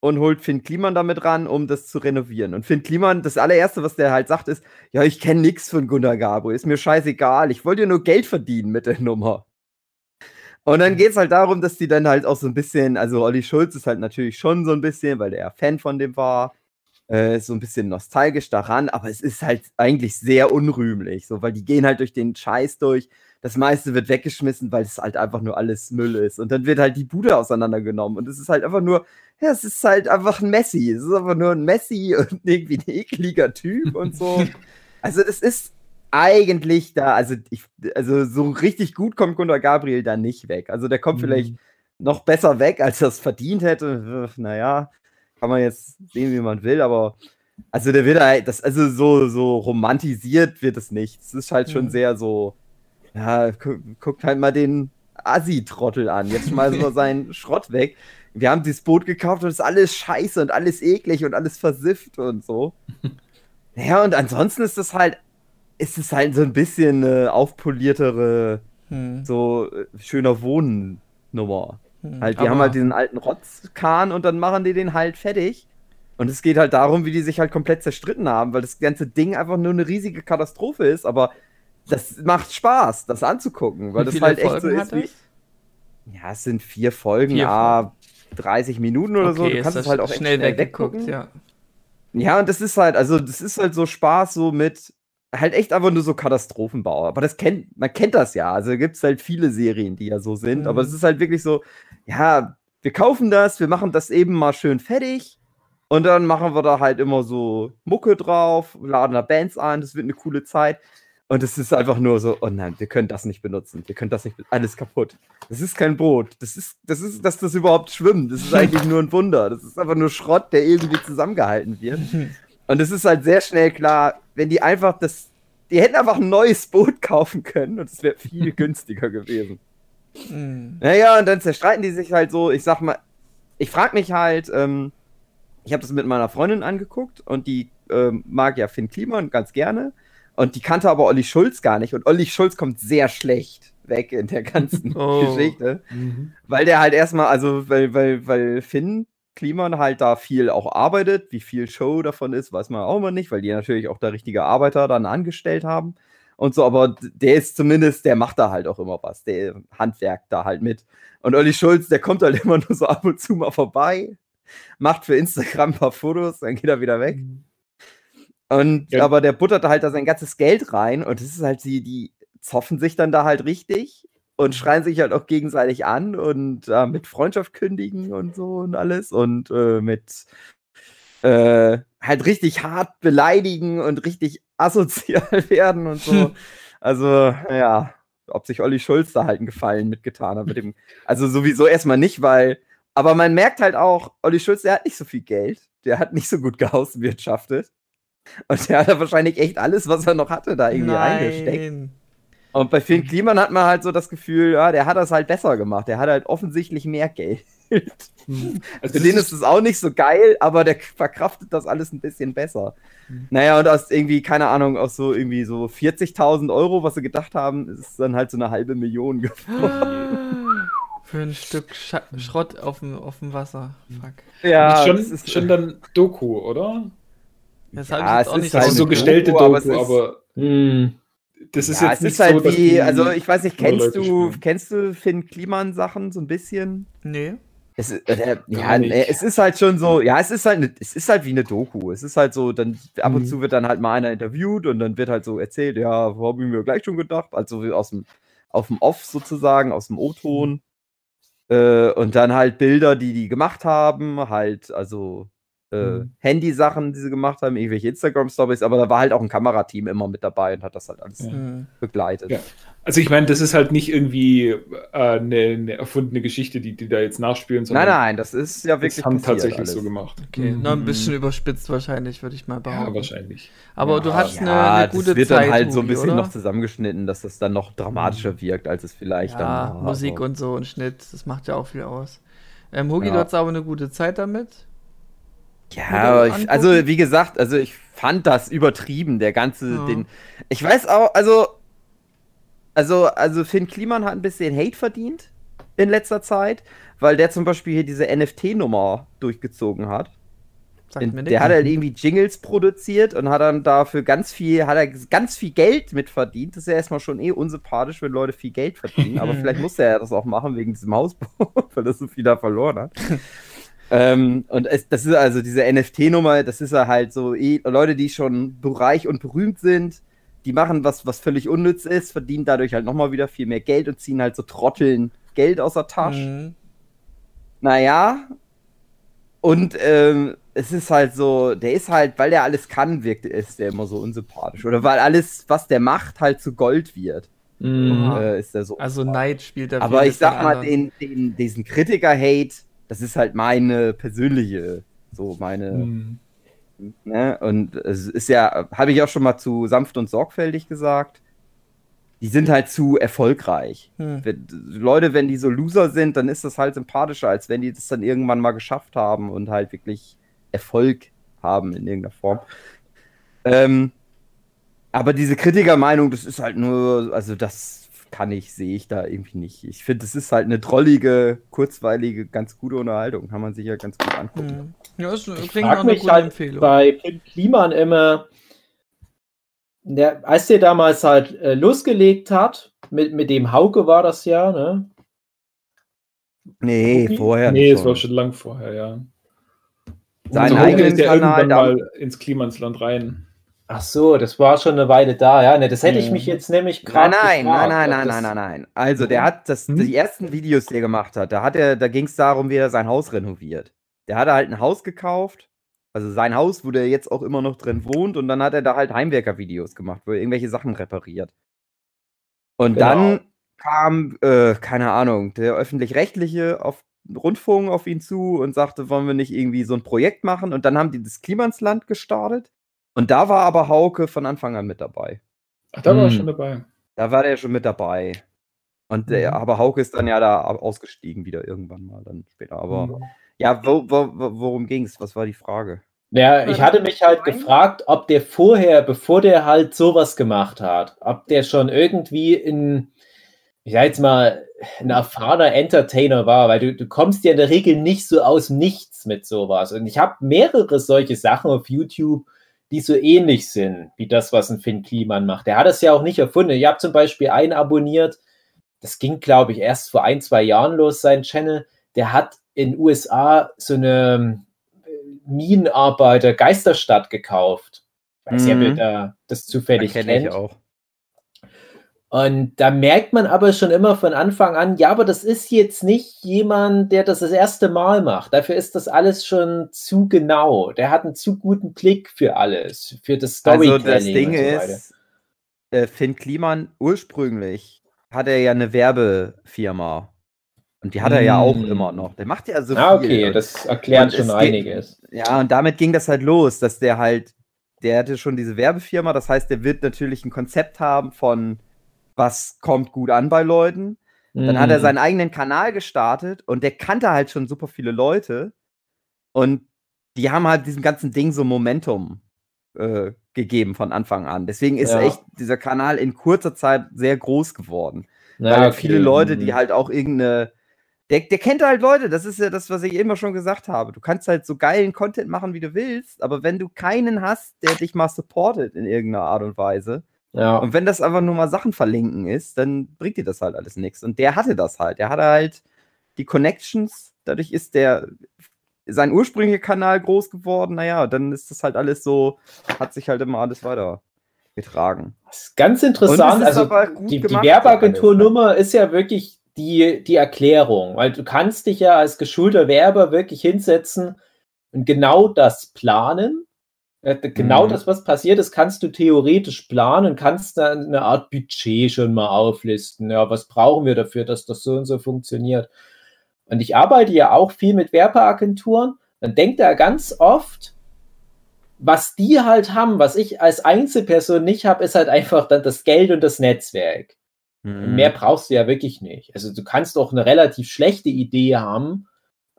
und holt Finn Kliman damit ran, um das zu renovieren. Und Finn Kliman, das allererste, was der halt sagt, ist, ja, ich kenne nichts von Gunter Gabriel, ist mir scheißegal, ich wollte nur Geld verdienen mit der Nummer. Und dann geht es halt darum, dass die dann halt auch so ein bisschen, also Olli Schulz ist halt natürlich schon so ein bisschen, weil der ja Fan von dem war. Äh, so ein bisschen nostalgisch daran, aber es ist halt eigentlich sehr unrühmlich, so, weil die gehen halt durch den Scheiß durch. Das meiste wird weggeschmissen, weil es halt einfach nur alles Müll ist. Und dann wird halt die Bude auseinandergenommen. Und es ist halt einfach nur, ja, es ist halt einfach ein Messi. Es ist einfach nur ein Messi und irgendwie ein ekliger Typ und so. Also, das ist eigentlich da, also, ich, also so richtig gut kommt Gunnar Gabriel da nicht weg. Also, der kommt Mhm. vielleicht noch besser weg, als er es verdient hätte. Naja, kann man jetzt sehen, wie man will, aber also der wird halt, das, also so, so romantisiert wird es nicht. Es ist halt schon Mhm. sehr so, ja, gu guckt halt mal den Assi-Trottel an. Jetzt schmeißen wir seinen Schrott weg. Wir haben dieses Boot gekauft und es ist alles scheiße und alles eklig und alles versifft und so. Ja, und ansonsten ist es halt, ist es halt so ein bisschen eine aufpoliertere, Hm. so äh, schöner Wohnnummer. Hm. Halt, die Aber- haben halt diesen alten Rotzkahn und dann machen die den halt fertig. Und es geht halt darum, wie die sich halt komplett zerstritten haben, weil das ganze Ding einfach nur eine riesige Katastrophe ist, aber das macht Spaß, das anzugucken, weil das halt echt Folgen so hat ist wie. Ja, es sind vier Folgen, Vier ja, 30 Minuten oder so. Okay, Du ist kannst es halt auch echt schnell schnell weggucken. ja. Ja, und das ist halt, also das ist halt so Spaß so mit halt echt einfach nur so Katastrophenbau. Aber das kennt, man kennt das ja. Also gibt es halt viele Serien, die ja so sind. Aber Mhm. es ist halt wirklich so, ja, wir kaufen das, wir machen das eben mal schön fertig. Und dann machen wir da halt immer so Mucke drauf, laden da Bands ein, das wird eine coole Zeit. Und es ist einfach nur so, oh nein, wir können das nicht benutzen. Wir können das nicht, alles kaputt. Das ist kein Brot. Das ist, das ist, dass das überhaupt schwimmt. Das ist eigentlich nur ein Wunder. Das ist einfach nur Schrott, der irgendwie zusammengehalten wird. Und es ist halt sehr schnell klar, wenn die einfach das, die hätten einfach ein neues Boot kaufen können und es wäre viel günstiger gewesen. Hm. Naja, und dann zerstreiten die sich halt so, ich sag mal, ich frag mich halt, ähm, ich habe das mit meiner Freundin angeguckt und die ähm, mag ja Finn Kliman ganz gerne. Und die kannte aber Olli Schulz gar nicht. Und Olli Schulz kommt sehr schlecht weg in der ganzen Oh. Geschichte, weil der halt erstmal, also weil, weil, weil Finn Kliman halt da viel auch arbeitet, wie viel Show davon ist, weiß man auch immer nicht, weil die natürlich auch da richtige Arbeiter dann angestellt haben und so, aber der ist zumindest, der macht da halt auch immer was, der handwerkt da halt mit. Und Olli Schulz, der kommt halt immer nur so ab und zu mal vorbei, macht für Instagram ein paar Fotos, dann geht er wieder weg. Und Ja. aber der buttert da halt da sein ganzes Geld rein und das ist halt die, die zoffen sich dann da halt richtig und schreien sich halt auch gegenseitig an und äh, mit Freundschaft kündigen und so und alles und äh, mit äh, halt richtig hart beleidigen und richtig asozial werden und so. Also, ja, ob sich Olli Schulz da halt einen Gefallen mitgetan hat mit dem. Also sowieso erstmal nicht, weil. Aber man merkt halt auch, Olli Schulz, der hat nicht so viel Geld. Der hat nicht so gut gehauswirtschaftet. Und der hat da wahrscheinlich echt alles, was er noch hatte, da irgendwie reingesteckt. Nein. Und bei Finn Kliman hat man halt so das Gefühl, ja, der hat das halt besser gemacht. Der hat halt offensichtlich mehr Geld. Also Für den ist es auch nicht so geil, aber der verkraftet das alles ein bisschen besser. Naja, und aus irgendwie, keine Ahnung, aus so irgendwie so 40.000 Euro, was sie gedacht haben, ist dann halt so eine halbe Million geworden. Für ein Stück Scha Schrott auf dem, auf dem Wasser. Fuck. Ja, schon, das ist schon dann Doku, oder? Das Ja, es auch ist nicht halt Also so gestellte Doku, Doku, aber es ist- aber Hm. das ist ja, jetzt es nicht ist halt so, dass wie, die also ich weiß nicht, kennst du, kennst du Finn Kliman Sachen so ein bisschen? Nee. Es, ist- äh, ja, nee, es ist halt schon so, ja, es ist halt, ne, es ist halt wie eine Doku. Es ist halt so, dann ab und Mhm. zu wird dann halt mal einer interviewt und dann wird halt so erzählt, ja, habe ich mir gleich schon gedacht, also wie aus dem, auf dem Off sozusagen, aus dem O-Ton. Äh, und dann halt Bilder, die die gemacht haben, halt, also äh, Mhm. Handy-Sachen, die sie gemacht haben, irgendwelche Instagram-Stories, aber da war halt auch ein Kamerateam immer mit dabei und hat das halt alles Ja. Hm. begleitet. Ja. Also ich meine, das ist halt nicht irgendwie äh, eine, eine erfundene Geschichte, die die da jetzt nachspielen, Nein, nein, das ist ja wirklich das haben tatsächlich alles. so gemacht. Okay, Mhm. noch ein bisschen überspitzt wahrscheinlich, würde ich mal Ja, behaupten. wahrscheinlich. Aber Ja, du hast Ja, eine, eine das gute wird Zeit. dann halt so ein bisschen oder? noch zusammengeschnitten, dass das dann noch dramatischer wirkt, als es vielleicht ja, dann war. Musik und so und Schnitt, das macht ja auch viel aus. Ähm, Hugi, Ja. du hattest aber eine gute Zeit damit. Ja, ich, also wie gesagt, also ich fand das übertrieben, der ganze, Ja. den. Ich weiß auch, also, also, also Finn Kliman hat ein bisschen Hate verdient in letzter Zeit, weil der zum Beispiel hier diese NFT-Nummer durchgezogen hat. In, der nichts. hat halt irgendwie Jingles produziert und hat dann dafür ganz viel, hat er ganz viel Geld mit verdient. Das ist ja erstmal schon eh unsympathisch, wenn Leute viel Geld verdienen. aber vielleicht muss er ja das auch machen wegen diesem Hausbau, weil er so viel da verloren hat. Ähm, und es, das ist also diese NFT-Nummer, das ist ja halt so, eh, Leute, die schon reich und berühmt sind, die machen was, was völlig unnütz ist, verdienen dadurch halt nochmal wieder viel mehr Geld und ziehen halt so Trotteln Geld aus der Tasche. Mhm. Naja. Und ähm, es ist halt so, der ist halt, weil der alles kann, wirkt ist der immer so unsympathisch. Oder weil alles, was der macht, halt zu Gold wird. Mhm. Äh, ist der so. Also Neid spielt da Aber ich sag mal, den, den, diesen Kritiker-Hate, das ist halt meine persönliche, so meine, Mhm. ne? Und es ist ja, habe ich auch schon mal zu sanft und sorgfältig gesagt, die sind halt zu erfolgreich. Hm. Wenn, Leute, wenn die so Loser sind, dann ist das halt sympathischer, als wenn die das dann irgendwann mal geschafft haben und halt wirklich Erfolg haben in irgendeiner Form. Ähm, aber diese Kritikermeinung, das ist halt nur, also das kann ich, sehe ich da irgendwie nicht. Ich finde, es ist halt eine drollige, kurzweilige, ganz gute Unterhaltung. Kann man sich ja ganz gut angucken. Hm. Ja, das Ich klingt nach einer mich guten halt Empfehlung. bei Pim Kliman immer, der, als der damals halt äh, losgelegt hat, mit, mit dem Hauke war das ja, ne? Nee, Okay. vorher. Nee, es schon. war schon lang vorher, ja. Seinen Hauke eigenen ist Kanal, irgendwann mal ins Klimansland rein. Ach so, das war schon eine Weile da, ja. Ne, das hätte ich mich jetzt nämlich Nein, gerade nein, gefragt, nein, nein, nein, das- nein, nein, nein. Also, der hat das, Hm? die ersten Videos, die er gemacht hat, da hat er, da ging es darum, wie er sein Haus renoviert. Der hatte halt ein Haus gekauft, also sein Haus, wo der jetzt auch immer noch drin wohnt, und dann hat er da halt Heimwerker-Videos gemacht, wo er irgendwelche Sachen repariert. Und Genau. dann kam, äh, keine Ahnung, der öffentlich-rechtliche auf Rundfunk auf ihn zu und sagte, wollen wir nicht irgendwie so ein Projekt machen? Und dann haben die das Klimansland gestartet. Und da war aber Hauke von Anfang an mit dabei. Ach, da war er Hm. schon dabei. Da war der schon mit dabei. Und der, Mhm. aber Hauke ist dann ja da au- ausgestiegen wieder irgendwann mal dann später. Aber Mhm. ja, wo, wo, wo, worum ging's? Was war die Frage? Ja, ich hatte mich halt gefragt, ob der vorher, bevor der halt sowas gemacht hat, ob der schon irgendwie in, ich sag jetzt mal, ein erfahrener Entertainer war, weil du, du kommst ja in der Regel nicht so aus Nichts mit sowas. Und ich habe mehrere solche Sachen auf YouTube, die so ähnlich sind, wie das, was ein Finn Kliman macht. Der hat das ja auch nicht erfunden. Ich habe zum Beispiel einen abonniert, das ging, glaube ich, erst vor ein, zwei Jahren los, sein Channel. Der hat in USA so eine äh, Minenarbeiter Geisterstadt gekauft. Ich weiß nicht, ob Mhm. ihr da das zufällig Kenn kennt. ich auch. Und da merkt man aber schon immer von Anfang an, ja, aber das ist jetzt nicht jemand, der das das erste Mal macht. Dafür ist das alles schon zu genau. Der hat einen zu guten Blick für alles, für das Storytelling. Also das Ding so ist, äh, Finn Kliman ursprünglich hat er ja eine Werbefirma. Und die hat er ja auch Mm. immer noch. Der macht ja so Ah, viel. okay, das erklärt schon einiges. Ja, und damit ging das halt los, dass der halt, der hatte schon diese Werbefirma, das heißt, der wird natürlich ein Konzept haben von, was kommt gut an bei Leuten. Dann hat er Mhm. seinen eigenen Kanal gestartet und der kannte halt schon super viele Leute. Und die haben halt diesem ganzen Ding so Momentum äh, gegeben von Anfang an. Deswegen ist Ja. echt dieser Kanal in kurzer Zeit sehr groß geworden. Ja, Weil okay. viele Leute, die Mhm. halt auch irgendeine. Der, der kennt halt Leute, das ist ja das, was ich immer schon gesagt habe. Du kannst halt so geilen Content machen, wie du willst, aber wenn du keinen hast, der dich mal supportet in irgendeiner Art und Weise, Ja. und wenn das einfach nur mal Sachen verlinken ist, dann bringt dir das halt alles nichts. Und der hatte das halt. Der hatte halt die Connections, dadurch ist der sein ursprünglicher Kanal groß geworden. Naja, dann ist das halt alles so, hat sich halt immer alles weiter getragen. Das ist ganz interessant. Ist Also die, die Werbeagenturnummer ist ja wirklich die, die Erklärung, weil du kannst dich ja als geschulter Werber wirklich hinsetzen und genau das planen. Äh, Genau Mhm. das, was passiert ist, kannst du theoretisch planen, kannst dann eine Art Budget schon mal auflisten. Ja, was brauchen wir dafür, dass das so und so funktioniert? Und ich arbeite ja auch viel mit Werbeagenturen. Man denkt da ganz oft, was die halt haben, was ich als Einzelperson nicht habe, ist halt einfach dann das Geld und das Netzwerk. Mhm. Mehr brauchst du ja wirklich nicht. Also du kannst auch eine relativ schlechte Idee haben,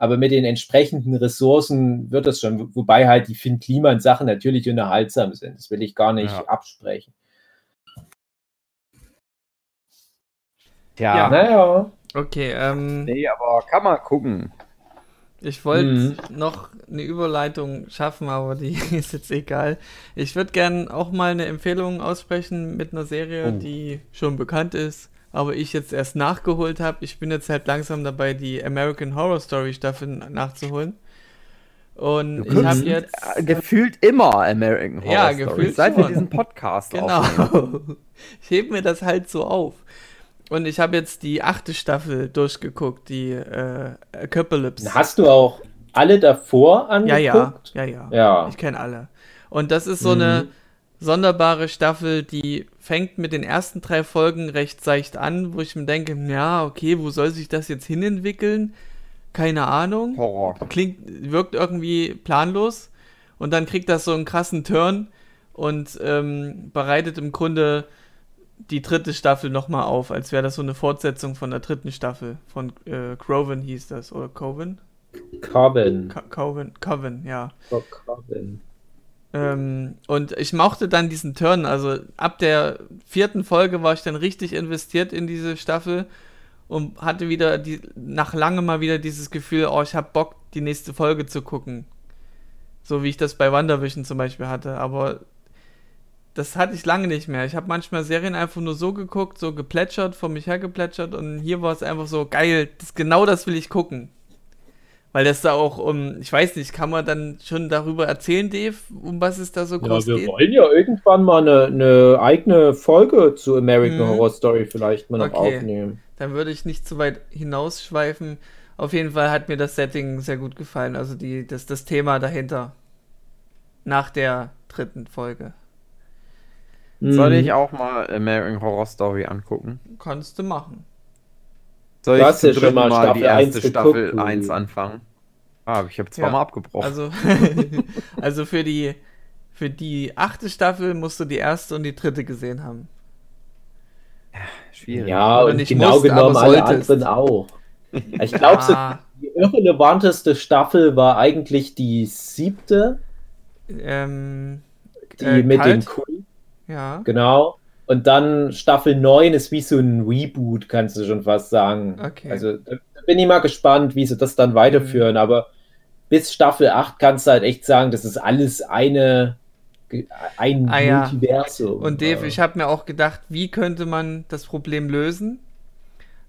aber mit den entsprechenden Ressourcen wird das schon, wobei halt die Finn Kliman Sachen natürlich unterhaltsam sind. Das will ich gar nicht Ja. absprechen. Tja, Ja. Naja. Okay, ähm, nee, aber kann man gucken. ich wollte Mhm. noch eine Überleitung schaffen, aber die ist jetzt egal. Ich würde gern auch mal eine Empfehlung aussprechen mit einer Serie, Oh. die schon bekannt ist. Aber ich jetzt erst nachgeholt habe. Ich bin jetzt halt langsam dabei, die American Horror Story Staffel nachzuholen. Und Du ich habe jetzt. äh, gefühlt immer American Horror Ja, Story, gefühlt seit wir diesen Podcast aufnehmen. Genau. Ich heb mir das halt so auf. Und ich habe jetzt die achte Staffel durchgeguckt, die äh, Apocalypse. Hast du auch alle davor Ja, angeguckt? ja, ja, ja. Ja. Ich kenne alle. Und das ist so Mhm. eine sonderbare Staffel, die fängt mit den ersten drei Folgen recht seicht an, wo ich mir denke, ja, okay, wo soll sich das jetzt hinentwickeln? Keine Ahnung. Horror. Klingt, wirkt irgendwie planlos. Und dann kriegt das so einen krassen Turn und ähm, bereitet im Grunde die dritte Staffel nochmal auf, als wäre das so eine Fortsetzung von der dritten Staffel. Von äh, Croven hieß das, oder Coven? Coven. Co- Coven, Coven, ja. Oh, Coven. Ähm, und ich mochte dann diesen Turn. Also ab der vierten Folge war ich dann richtig investiert in diese Staffel und hatte wieder die, nach langem mal wieder dieses Gefühl, oh, ich habe Bock, die nächste Folge zu gucken. So wie ich das bei WandaVision zum Beispiel hatte. Aber das hatte ich lange nicht mehr. Ich habe manchmal Serien einfach nur so geguckt, so geplätschert, vor mich her geplätschert und hier war es einfach so geil. Das, genau das will ich gucken. Weil das da auch um, ich weiß nicht, kann man dann schon darüber erzählen, Dave, um was es da so Ja, groß wir geht? wollen ja irgendwann mal eine, eine eigene Folge zu American Mhm. Horror Story vielleicht mal noch Okay. aufnehmen. Dann würde ich nicht zu weit hinausschweifen. Auf jeden Fall hat mir das Setting sehr gut gefallen, also die, das, das Thema dahinter. Nach der dritten Folge. Soll Mhm. ich auch mal American Horror Story angucken? Kannst du machen. Soll Du ich hast zum ja schon dritten mal mal die erste Staffel du. 1 anfangen? Ah, ich habe zweimal Ja. abgebrochen. Also, also für die für die achte Staffel musst du die erste und die dritte gesehen haben. Schwierig. Ja, Oder und genau musst, genommen aber alle anderen auch. Ich glaube, so Ah, die irrelevanteste Staffel war eigentlich die siebte, ähm, die Äh, mit kalt? dem Quill, ja. genau. Und dann Staffel 9 ist wie so ein Reboot, kannst du schon fast sagen. Okay. Also bin ich mal gespannt, wie sie das dann Mhm. weiterführen. Aber bis Staffel 8 kannst du halt echt sagen, das ist alles eine ein Ah, ja. Multiversum. Und Dave, Ja. ich habe mir auch gedacht, wie könnte man das Problem lösen?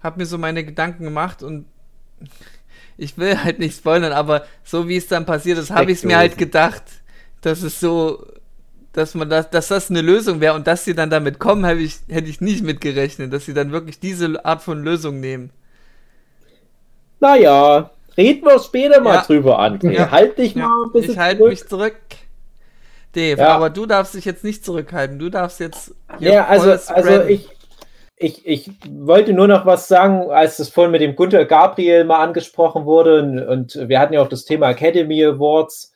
Hab mir so meine Gedanken gemacht und ich will halt nicht spoilern, aber so wie es dann passiert ist, habe ich es mir halt gedacht, dass es so, dass man das, dass das eine Lösung wäre und dass sie dann damit kommen, hätte ich, hätte ich nicht mitgerechnet, dass sie dann wirklich diese Art von Lösung nehmen. Naja, reden wir später mal Ja. drüber, André. Ja. Halt dich Ja, mal ein bisschen ich halte mich zurück. Dave, aber du darfst dich jetzt nicht zurückhalten. Du darfst jetzt. Ja, also, also ich, ich, ich wollte nur noch was sagen, als das vorhin mit dem Gunter Gabriel mal angesprochen wurde und, und wir hatten ja auch das Thema Academy Awards,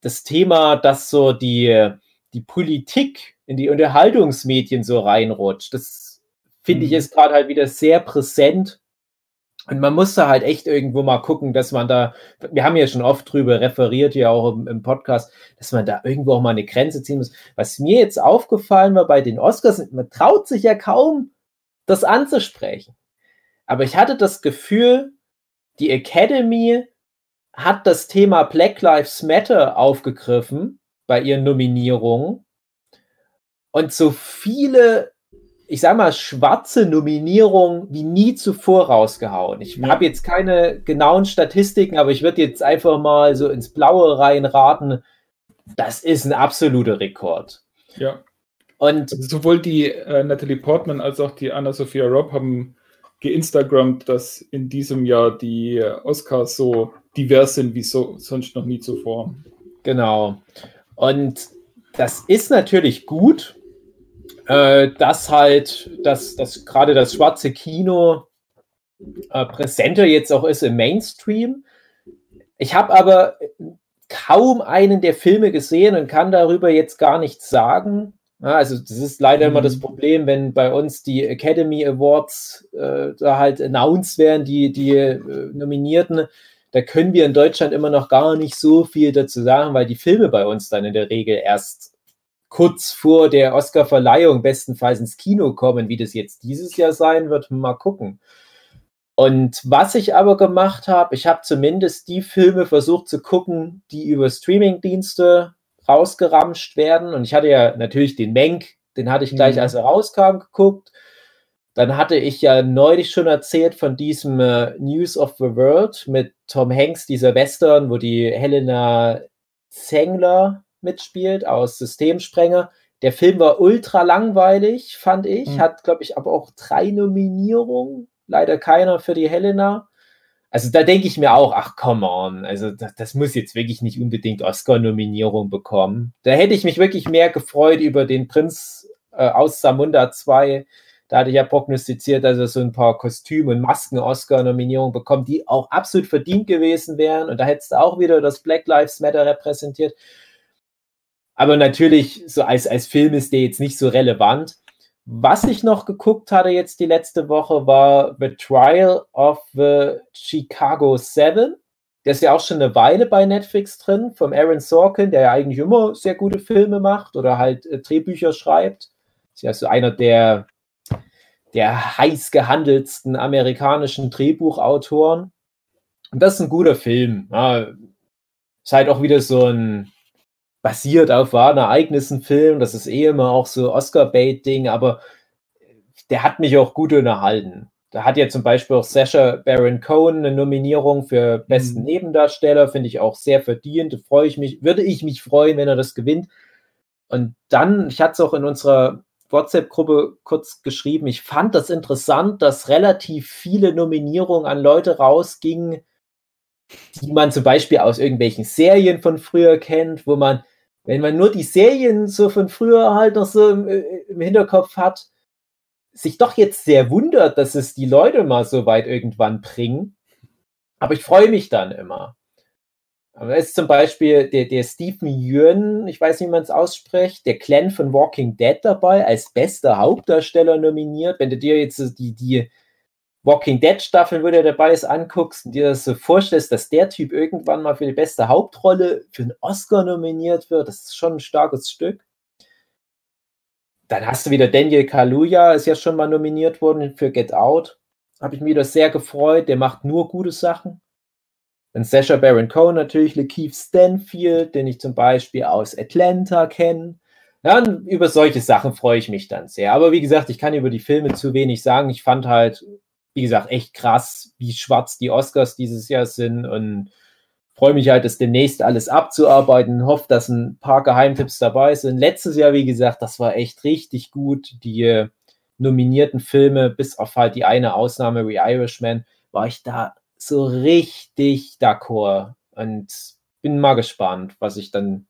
das Thema, dass so die, die Politik in die Unterhaltungsmedien so reinrutscht, das finde ich Mhm. ist gerade halt wieder sehr präsent und man muss da halt echt irgendwo mal gucken, dass man da, wir haben ja schon oft drüber referiert, ja auch im, im Podcast, dass man da irgendwo auch mal eine Grenze ziehen muss. Was mir jetzt aufgefallen war bei den Oscars, man traut sich ja kaum, das anzusprechen. Aber ich hatte das Gefühl, die Academy hat das Thema Black Lives Matter aufgegriffen bei ihren Nominierungen und so viele, ich sag mal, schwarze Nominierungen wie nie zuvor rausgehauen. Ich Ja. habe jetzt keine genauen Statistiken, aber ich würde jetzt einfach mal so ins Blaue reinraten. Das ist ein absoluter Rekord. Ja. Und Also sowohl die äh, Natalie Portman als auch die Anna-Sophia Robb haben geinstagrammt, dass in diesem Jahr die Oscars so divers sind wie so sonst noch nie zuvor. Genau. Und das ist natürlich gut, äh, dass halt, dass, dass gerade das schwarze Kino äh, präsenter jetzt auch ist im Mainstream. Ich habe aber kaum einen der Filme gesehen und kann darüber jetzt gar nichts sagen. Ja, also das ist leider immer Mhm. das Problem, wenn bei uns die Academy Awards äh, da halt announced werden, die, die äh, Nominierten, da können wir in Deutschland immer noch gar nicht so viel dazu sagen, weil die Filme bei uns dann in der Regel erst kurz vor der Oscar-Verleihung bestenfalls ins Kino kommen, wie das jetzt dieses Jahr sein wird, mal gucken. Und was ich aber gemacht habe, ich habe zumindest die Filme versucht zu gucken, die über Streaming-Dienste rausgeramscht werden. Und ich hatte ja natürlich den Menk, den hatte ich gleich, Mhm. als er rauskam, geguckt. Dann hatte ich ja neulich schon erzählt von diesem äh, News of the World mit Tom Hanks, dieser Western, wo die Helena Zengler mitspielt aus Systemsprenger. Der Film war ultra langweilig, fand ich. Mhm. Hat, glaube ich, aber auch drei Nominierungen. Leider keiner für die Helena. Also da denke ich mir auch, ach come on, also das, das muss jetzt wirklich nicht unbedingt Oscar-Nominierung bekommen. Da hätte ich mich wirklich mehr gefreut über den Prinz äh, aus Samunda 2. Da hatte ich ja prognostiziert, dass er so ein paar Kostüm- und Masken-Oscar-Nominierungen bekommt, die auch absolut verdient gewesen wären. Und da hättest du auch wieder das Black Lives Matter repräsentiert. Aber natürlich, so als, als Film ist der jetzt nicht so relevant. Was ich noch geguckt hatte jetzt die letzte Woche war The Trial of the Chicago Seven. Der ist ja auch schon eine Weile bei Netflix drin, vom Aaron Sorkin, der ja eigentlich immer sehr gute Filme macht oder halt äh, Drehbücher schreibt. Ist ja so einer der, der heiß gehandelsten amerikanischen Drehbuchautoren. Und das ist ein guter Film. Ja, ist halt auch wieder so ein basiert auf wahren Ereignissen Film. Das ist eh immer auch so Oscar-Bait-Ding, aber der hat mich auch gut unterhalten. Da hat ja zum Beispiel auch Sasha Baron Cohen eine Nominierung für besten Mhm. Nebendarsteller, finde ich auch sehr verdient. Da freue ich mich, würde ich mich freuen, wenn er das gewinnt. Und dann, ich hatte es auch in unserer WhatsApp-Gruppe kurz geschrieben, ich fand das interessant, dass relativ viele Nominierungen an Leute rausgingen, die man zum Beispiel aus irgendwelchen Serien von früher kennt, wo man, wenn man nur die Serien so von früher halt noch so im, äh, im Hinterkopf hat, sich doch jetzt sehr wundert, dass es die Leute mal so weit irgendwann bringen. Aber ich freue mich dann immer. Aber es ist zum Beispiel der, der Stephen Yeun, ich weiß nicht, wie man es ausspricht, der Glenn von Walking Dead dabei, als bester Hauptdarsteller nominiert. Wenn du dir jetzt die, die Walking Dead Staffeln, wo der dabei ist, anguckst und dir das so vorstellst, dass der Typ irgendwann mal für die beste Hauptrolle für einen Oscar nominiert wird, das ist schon ein starkes Stück. Dann hast du wieder Daniel Kaluuya, ist ja schon mal nominiert worden für Get Out. Habe ich mich wieder sehr gefreut. Der macht nur gute Sachen. Dann Sasha Baron Cohen natürlich, Lakeith Stanfield, den ich zum Beispiel aus Atlanta kenne. Ja, über solche Sachen freue ich mich dann sehr. Aber wie gesagt, ich kann über die Filme zu wenig sagen. Ich fand halt, wie gesagt, echt krass, wie schwarz die Oscars dieses Jahr sind und freue mich halt, das demnächst alles abzuarbeiten. Hoffe, dass ein paar Geheimtipps dabei sind. Letztes Jahr, wie gesagt, das war echt richtig gut. Die äh, nominierten Filme, bis auf halt die eine Ausnahme, wie Irishman, war ich da so richtig d'accord und bin mal gespannt, was ich dann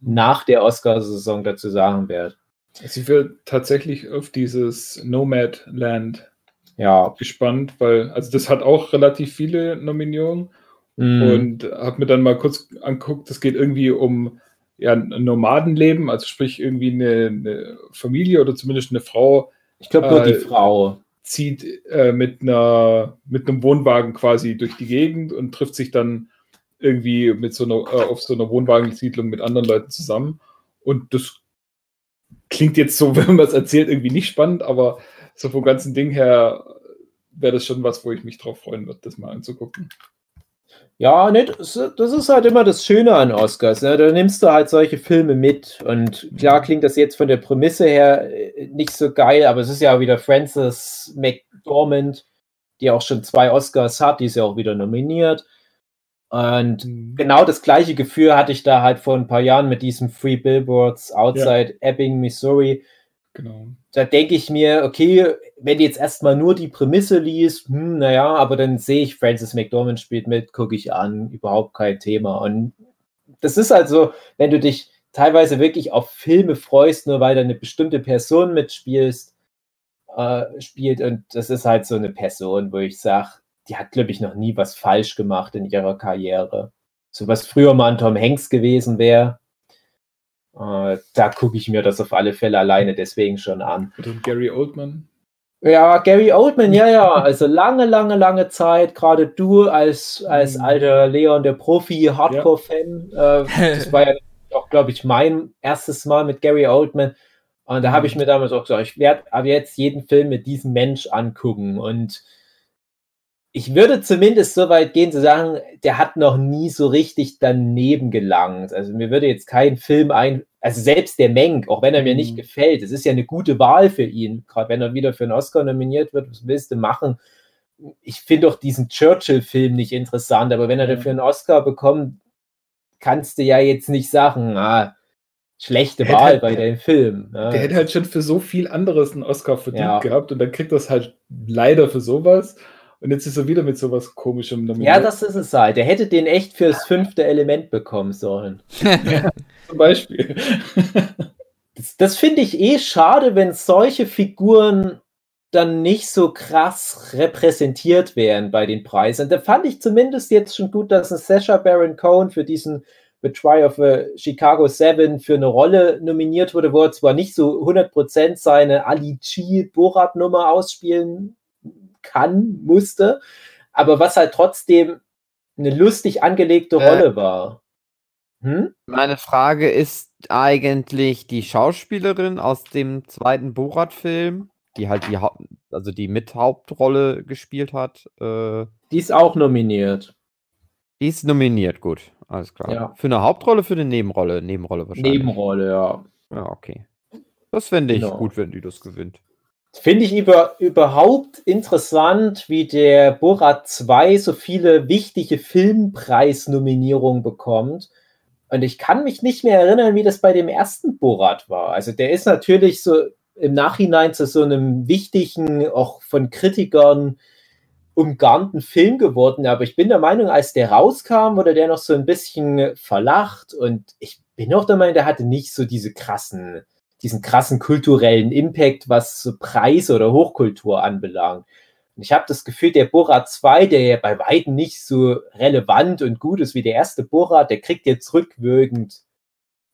nach der Oscarsaison dazu sagen werde. Also ich will tatsächlich auf dieses Nomad-Land Ja, gespannt, weil, also das hat auch relativ viele Nominierungen mm, und habe mir dann mal kurz angeguckt, es geht irgendwie um ja, ein Nomadenleben, also sprich irgendwie eine, eine Familie oder zumindest eine Frau ich glaube nur die äh, Frau. Zieht äh, mit, einer, mit einem Wohnwagen quasi durch die Gegend und trifft sich dann irgendwie mit so einer, äh, auf so einer Wohnwagensiedlung mit anderen Leuten zusammen. Und das klingt jetzt so, wenn man es erzählt, irgendwie nicht spannend, aber so vom ganzen Ding her wäre das schon was, wo ich mich drauf freuen würde, das mal anzugucken. Ja, ne, das, ist halt immer das Schöne an Oscars. Ne? Da nimmst du halt solche Filme mit. Und klar klingt das jetzt von der Prämisse her äh, nicht so geil, aber es ist ja wieder Frances McDormand, die auch schon zwei Oscars hat, die ist ja auch wieder nominiert. Und genau das gleiche Gefühl hatte ich da halt vor ein paar Jahren mit diesem Free Billboards Outside Ebbing, Missouri. Genau. Da denke ich mir, okay, wenn du jetzt erstmal nur die Prämisse liest, hm, naja, aber dann sehe ich, Francis McDormand spielt mit, gucke ich an, überhaupt kein Thema. Und das ist halt so, wenn du dich teilweise wirklich auf Filme freust, nur weil da eine bestimmte Person mitspielst, äh, spielt und das ist halt so eine Person, wo ich sage, die hat, glaube ich, noch nie was falsch gemacht in ihrer Karriere. So was früher mal ein Tom Hanks gewesen wäre, äh, da gucke ich mir das auf alle Fälle alleine deswegen schon an. Oder Gary Oldman. Ja, Gary Oldman, ja, ja, also lange, lange, lange Zeit, gerade du als, als Mhm. alter Leon, der Profi-Hardcore-Fan, äh, das war ja auch, glaube ich, mein erstes Mal mit Gary Oldman. Und da habe ich mir damals auch gesagt, ich werde aber jetzt jeden Film mit diesem Mensch angucken. Und ich würde zumindest so weit gehen zu sagen, der hat noch nie so richtig daneben gelangt. Also mir würde jetzt kein Film ein, Also selbst der Menk, auch wenn er mir nicht Mhm. gefällt, es ist ja eine gute Wahl für ihn, gerade wenn er wieder für einen Oscar nominiert wird, was willst du machen? Ich finde auch diesen Churchill-Film nicht interessant, aber wenn er dafür einen Oscar bekommt, kannst du ja jetzt nicht sagen, ah, schlechte Wahl halt- bei dem Film. Ja. Der hätte halt schon für so viel anderes einen Oscar verdient Ja. gehabt und dann kriegt das halt leider für sowas. Und jetzt ist er wieder mit sowas komischem nominiert. ja, das ist es halt. Der hätte den echt fürs fünfte Element bekommen sollen. zum Beispiel. Das, das finde ich eh schade, wenn solche Figuren dann nicht so krass repräsentiert werden bei den Preisen. Da fand ich zumindest jetzt schon gut, dass ein Sacha Baron Cohen für diesen The Try of a Chicago 7 für eine Rolle nominiert wurde, wo er zwar nicht so 100% seine Ali G Borat-Nummer ausspielen kann, musste, aber was halt trotzdem eine lustig angelegte Äh. Rolle war. Hm? Meine Frage ist eigentlich die Schauspielerin aus dem zweiten Borat-Film, die halt die, Haupt- also die Mithauptrolle gespielt hat, äh, Die ist auch nominiert. die ist nominiert, gut, alles klar. Ja. Für eine Hauptrolle, für eine Nebenrolle? Nebenrolle wahrscheinlich. Nebenrolle, ja. Ja, okay. Das fände ich Genau. gut, wenn die das gewinnt. Finde ich über, überhaupt interessant, wie der Borat 2 so viele wichtige Filmpreisnominierungen bekommt. Und ich kann mich nicht mehr erinnern, wie das bei dem ersten Borat war. Also der ist natürlich so im Nachhinein zu so einem wichtigen, auch von Kritikern umgarnten Film geworden. Aber ich bin der Meinung, als der rauskam, wurde der noch so ein bisschen verlacht. Und ich bin auch der Meinung, der hatte nicht so diese krassen diesen krassen kulturellen Impact, was so Preise oder Hochkultur anbelangt. Und ich habe das Gefühl, der Borat 2, der ja bei weitem nicht so relevant und gut ist wie der erste Borat, der kriegt jetzt rückwirkend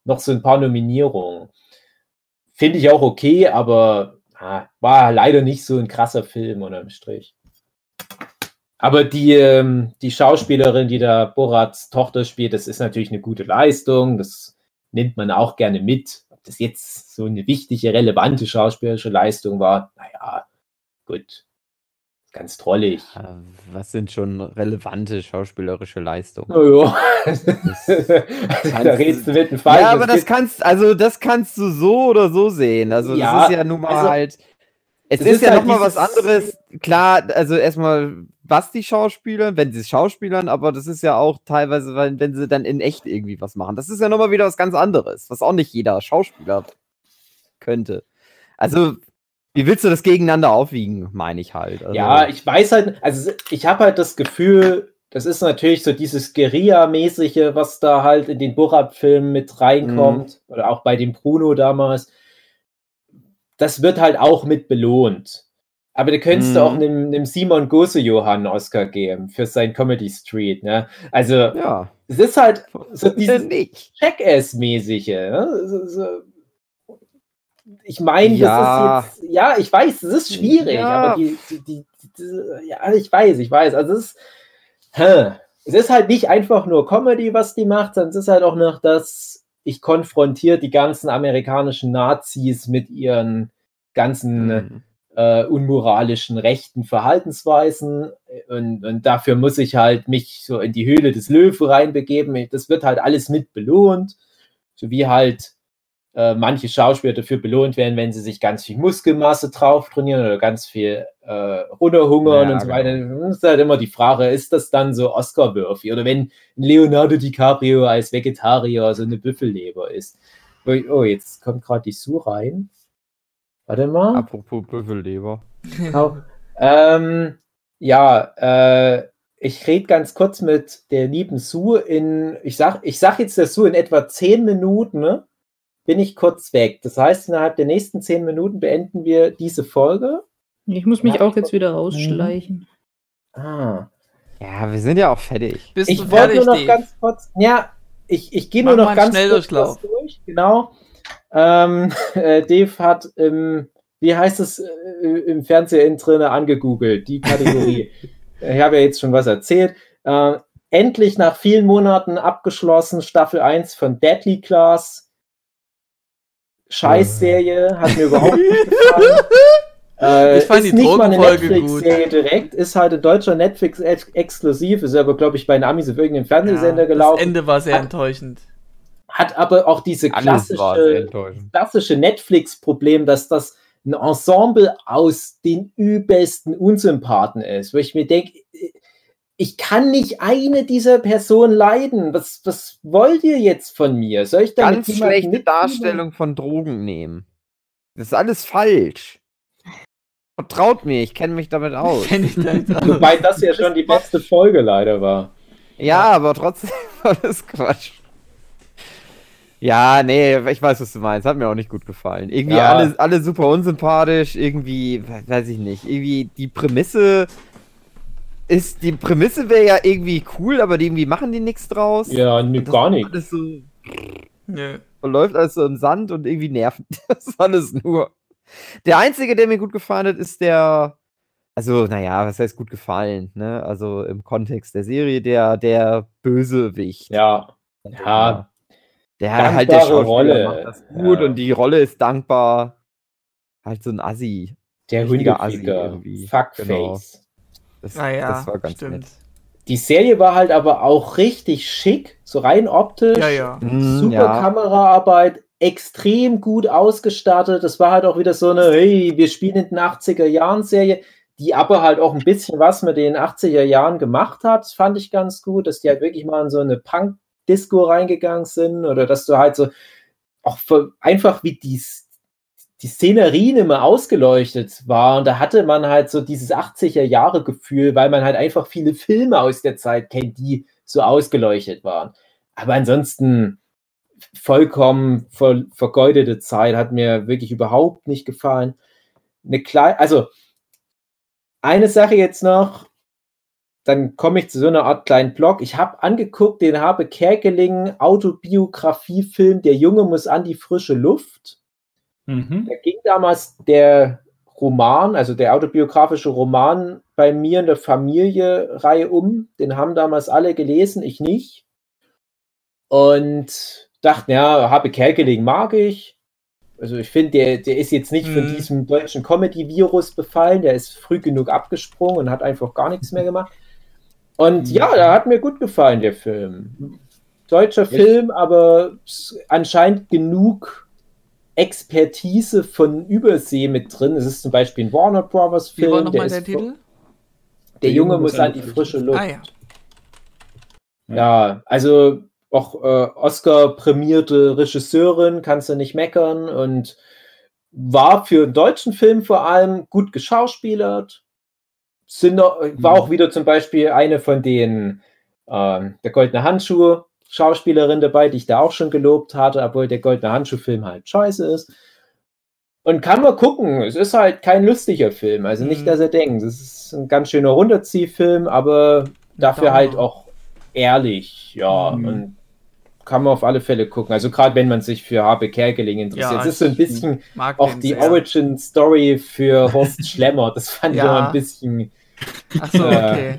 noch so ein paar Nominierungen. Finde ich auch okay, aber ah, war leider nicht so ein krasser Film unterm Strich. Aber die, ähm, die Schauspielerin, die da Borats Tochter spielt, das ist natürlich eine gute Leistung. Das nimmt man auch gerne mit. Ob das jetzt so eine wichtige, relevante schauspielerische Leistung war, naja, gut. Ganz trollig. Was sind schon relevante schauspielerische Leistungen? Naja, da redest du mit dem Fall. Ja, aber das kannst, also das kannst du so oder so sehen. Also Ja, das ist ja nun mal also, halt. Es ist, ist ja halt noch mal was anderes. Klar, also erstmal, was die Schauspieler, wenn sie Schauspielern, aber das ist ja auch teilweise, wenn, wenn sie dann in echt irgendwie was machen. Das ist ja noch mal wieder was ganz anderes, was auch nicht jeder Schauspieler könnte. Also, wie willst du das gegeneinander aufwiegen, meine ich halt. Also, Ja, ich weiß halt, also ich habe halt das Gefühl, das ist natürlich so dieses Guerilla-mäßige, was da halt in den Borat-Filmen mit reinkommt, Mhm. oder auch bei dem Bruno damals. Das wird halt auch mit belohnt. Aber da könntest du Mhm. auch einem, einem Simon Gose-Johann Oscar geben für sein Comedy Street. Ne? Also, ja. es ist halt so dieses nicht. Jackass-mäßige. Ne? So, so. Ich meine, Ja. das ist jetzt, ja, ich weiß, es ist schwierig, Ja. aber die, die, die, die, ja, ich weiß, ich weiß, also es ist, hä, es ist halt nicht einfach nur Comedy, was die macht, sondern es ist halt auch noch das, ich konfrontiere die ganzen amerikanischen Nazis mit ihren ganzen Mhm. Äh, unmoralischen rechten Verhaltensweisen und, und dafür muss ich halt mich so in die Höhle des Löwen reinbegeben. Das wird halt alles mit belohnt, so wie halt äh, manche Schauspieler dafür belohnt werden, wenn sie sich ganz viel Muskelmasse drauf trainieren oder ganz viel äh, runterhungern Ja, und so weiter. Das ist halt immer die Frage, ist das dann so Oscar-würfig? Oder wenn Leonardo DiCaprio als Vegetarier so eine Büffelleber ist. Oh, oh, jetzt kommt gerade die Sue rein. Warte mal. Apropos Büffelleber. Genau. ähm, ja, äh, ich rede ganz kurz mit der lieben Sue in, ich sag, ich sag jetzt der Sue in etwa zehn Minuten, ne, bin ich kurz weg. Das heißt, innerhalb der nächsten zehn Minuten beenden wir diese Folge. Ich muss mich Ja, auch jetzt wieder rausschleichen. Ah. Ja, wir sind ja auch fertig. Bist Ich wollte nur noch Dave? ganz kurz, ja, ich, ich gehe nur noch ganz kurz durch, genau. Ähm, äh, Dave hat im, wie heißt es äh, im Fernsehintro angegoogelt, die Kategorie. ich habe ja jetzt schon was erzählt. Äh, endlich nach vielen Monaten abgeschlossen, Staffel 1 von Deadly Class. Scheißserie, hat mir überhaupt nicht gefallen. Äh, Ich fand ist die nicht mal eine Netflix-Serie direkt, ist halt ein deutscher Netflix-exklusiv, ist aber, glaube ich, bei Namis auf irgendeinem Fernsehsender Ja, gelaufen. das Ende war sehr Hat- enttäuschend. Hat aber auch diese klassische, klassische Netflix-Problem, dass das ein Ensemble aus den übelsten Unsympathen ist, wo ich mir denke, ich kann nicht eine dieser Personen leiden. Was, was wollt ihr jetzt von mir? Soll ich da Ganz schlechte Darstellung von Drogen nehmen. Das ist alles falsch. Vertraut mir, ich kenne mich damit aus. Wobei das ja schon die beste Folge leider war. Ja, aber trotzdem war das Quatsch. Ja, nee, ich weiß, was du meinst. Hat mir auch nicht gut gefallen. Irgendwie Ja. alle, alle super unsympathisch, irgendwie, we- weiß ich nicht. Irgendwie die Prämisse ist, die Prämisse wäre ja irgendwie cool, aber die irgendwie machen die nichts draus. Ja, Und das gar ist nicht. Alles so, Nö. läuft alles so im Sand und irgendwie nervt. Das ist alles nur. Der einzige, der mir gut gefallen hat, ist der. Also, naja, was heißt gut gefallen, ne? Also im Kontext der Serie, der, der Bösewicht. Ja, ja, Der halt der Schauspieler Rolle, macht das gut ja. und die Rolle ist dankbar. Halt so ein Assi. der irgendwie. Fuckface. Genau. Das, Ah ja, das war ganz stimmt. nett. Die Serie war halt aber auch richtig schick, so rein optisch. Ja, ja. Mm, Super ja. Kameraarbeit, extrem gut ausgestattet. Das war halt auch wieder so eine, hey, wir spielen in den 80er Jahren Serie, die aber halt auch ein bisschen was mit den 80er Jahren gemacht hat. Fand ich ganz gut, dass die halt wirklich mal in so eine Punk-Disco reingegangen sind oder dass du halt so auch einfach wie die, die Szenerien immer ausgeleuchtet war. Und da hatte man halt so dieses 80er Jahre Gefühl, weil man halt einfach viele Filme aus der Zeit kennt, die so ausgeleuchtet waren. Aber ansonsten vollkommen ver vergeudete Zeit, hat mir wirklich überhaupt nicht gefallen. Eine kleine, also eine Sache jetzt noch, dann komme ich zu so einer Art kleinen Blog. Ich habe angeguckt, den habe Kerkeling Autobiografiefilm Der Junge muss an die frische Luft. Mhm. Da ging damals der Roman, also der autobiografische Roman bei mir in der Familie-Reihe um. Den haben damals alle gelesen, ich nicht. Und dachte, ja, Habe Kerkeling mag ich. Also ich finde, der, der ist jetzt nicht von Mhm. diesem deutschen Comedy-Virus befallen. Der ist früh genug abgesprungen und hat einfach gar nichts mehr gemacht. Und ja, der hat mir gut gefallen, der Film. Deutscher Film, aber anscheinend genug Expertise von Übersee mit drin. Es ist zum Beispiel ein Warner Brothers Wie war Film. nochmal der von- Titel? Der Junge muss an die frische Luft. Ah ja. Ja, also auch äh, Oscar-prämierte Regisseurin, kannst du nicht meckern und war für einen deutschen Film vor allem gut geschauspielert. Sind noch, war auch wieder zum Beispiel eine von den ähm, der Goldene Handschuh Schauspielerin dabei, die ich da auch schon gelobt hatte, obwohl der Goldene Handschuh-Film halt scheiße ist. Und kann man gucken, es ist halt kein lustiger Film, also nicht, Mhm. dass er denkt, es ist ein ganz schöner Runterziehfilm, aber dafür halt auch ehrlich, ja, Mhm. und kann man auf alle Fälle gucken. Also gerade wenn man sich für Habe Kerkeling interessiert. Ja, es ist so ein ich bisschen auch die sehr. Origin Story für Horst Schlemmer. Das fand ich Ja. immer ein bisschen Ach so, Äh, okay.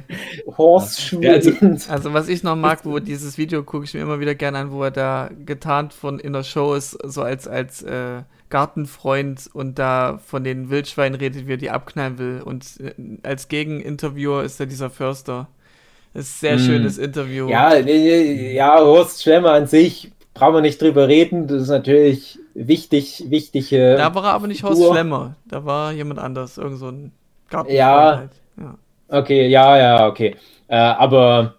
Horst Ja, also- Also was ich noch mag, wo dieses Video gucke ich mir immer wieder gerne an, wo er da getarnt von in der Show ist, so als, als äh, Gartenfreund und da von den Wildschweinen redet, wie er die abknallen will. Und äh, als Gegeninterviewer ist da dieser Förster. Das ist ein sehr Mm. schönes Interview. Ja, ja, Horst Schlemmer an sich brauchen wir nicht drüber reden. Das ist natürlich wichtig, wichtige. Da war er aber nicht Horst. Schlemmer, da war jemand anders, irgend so ein Gartenfreund Ja. halt. Ja. Okay, ja, ja, okay. Äh, aber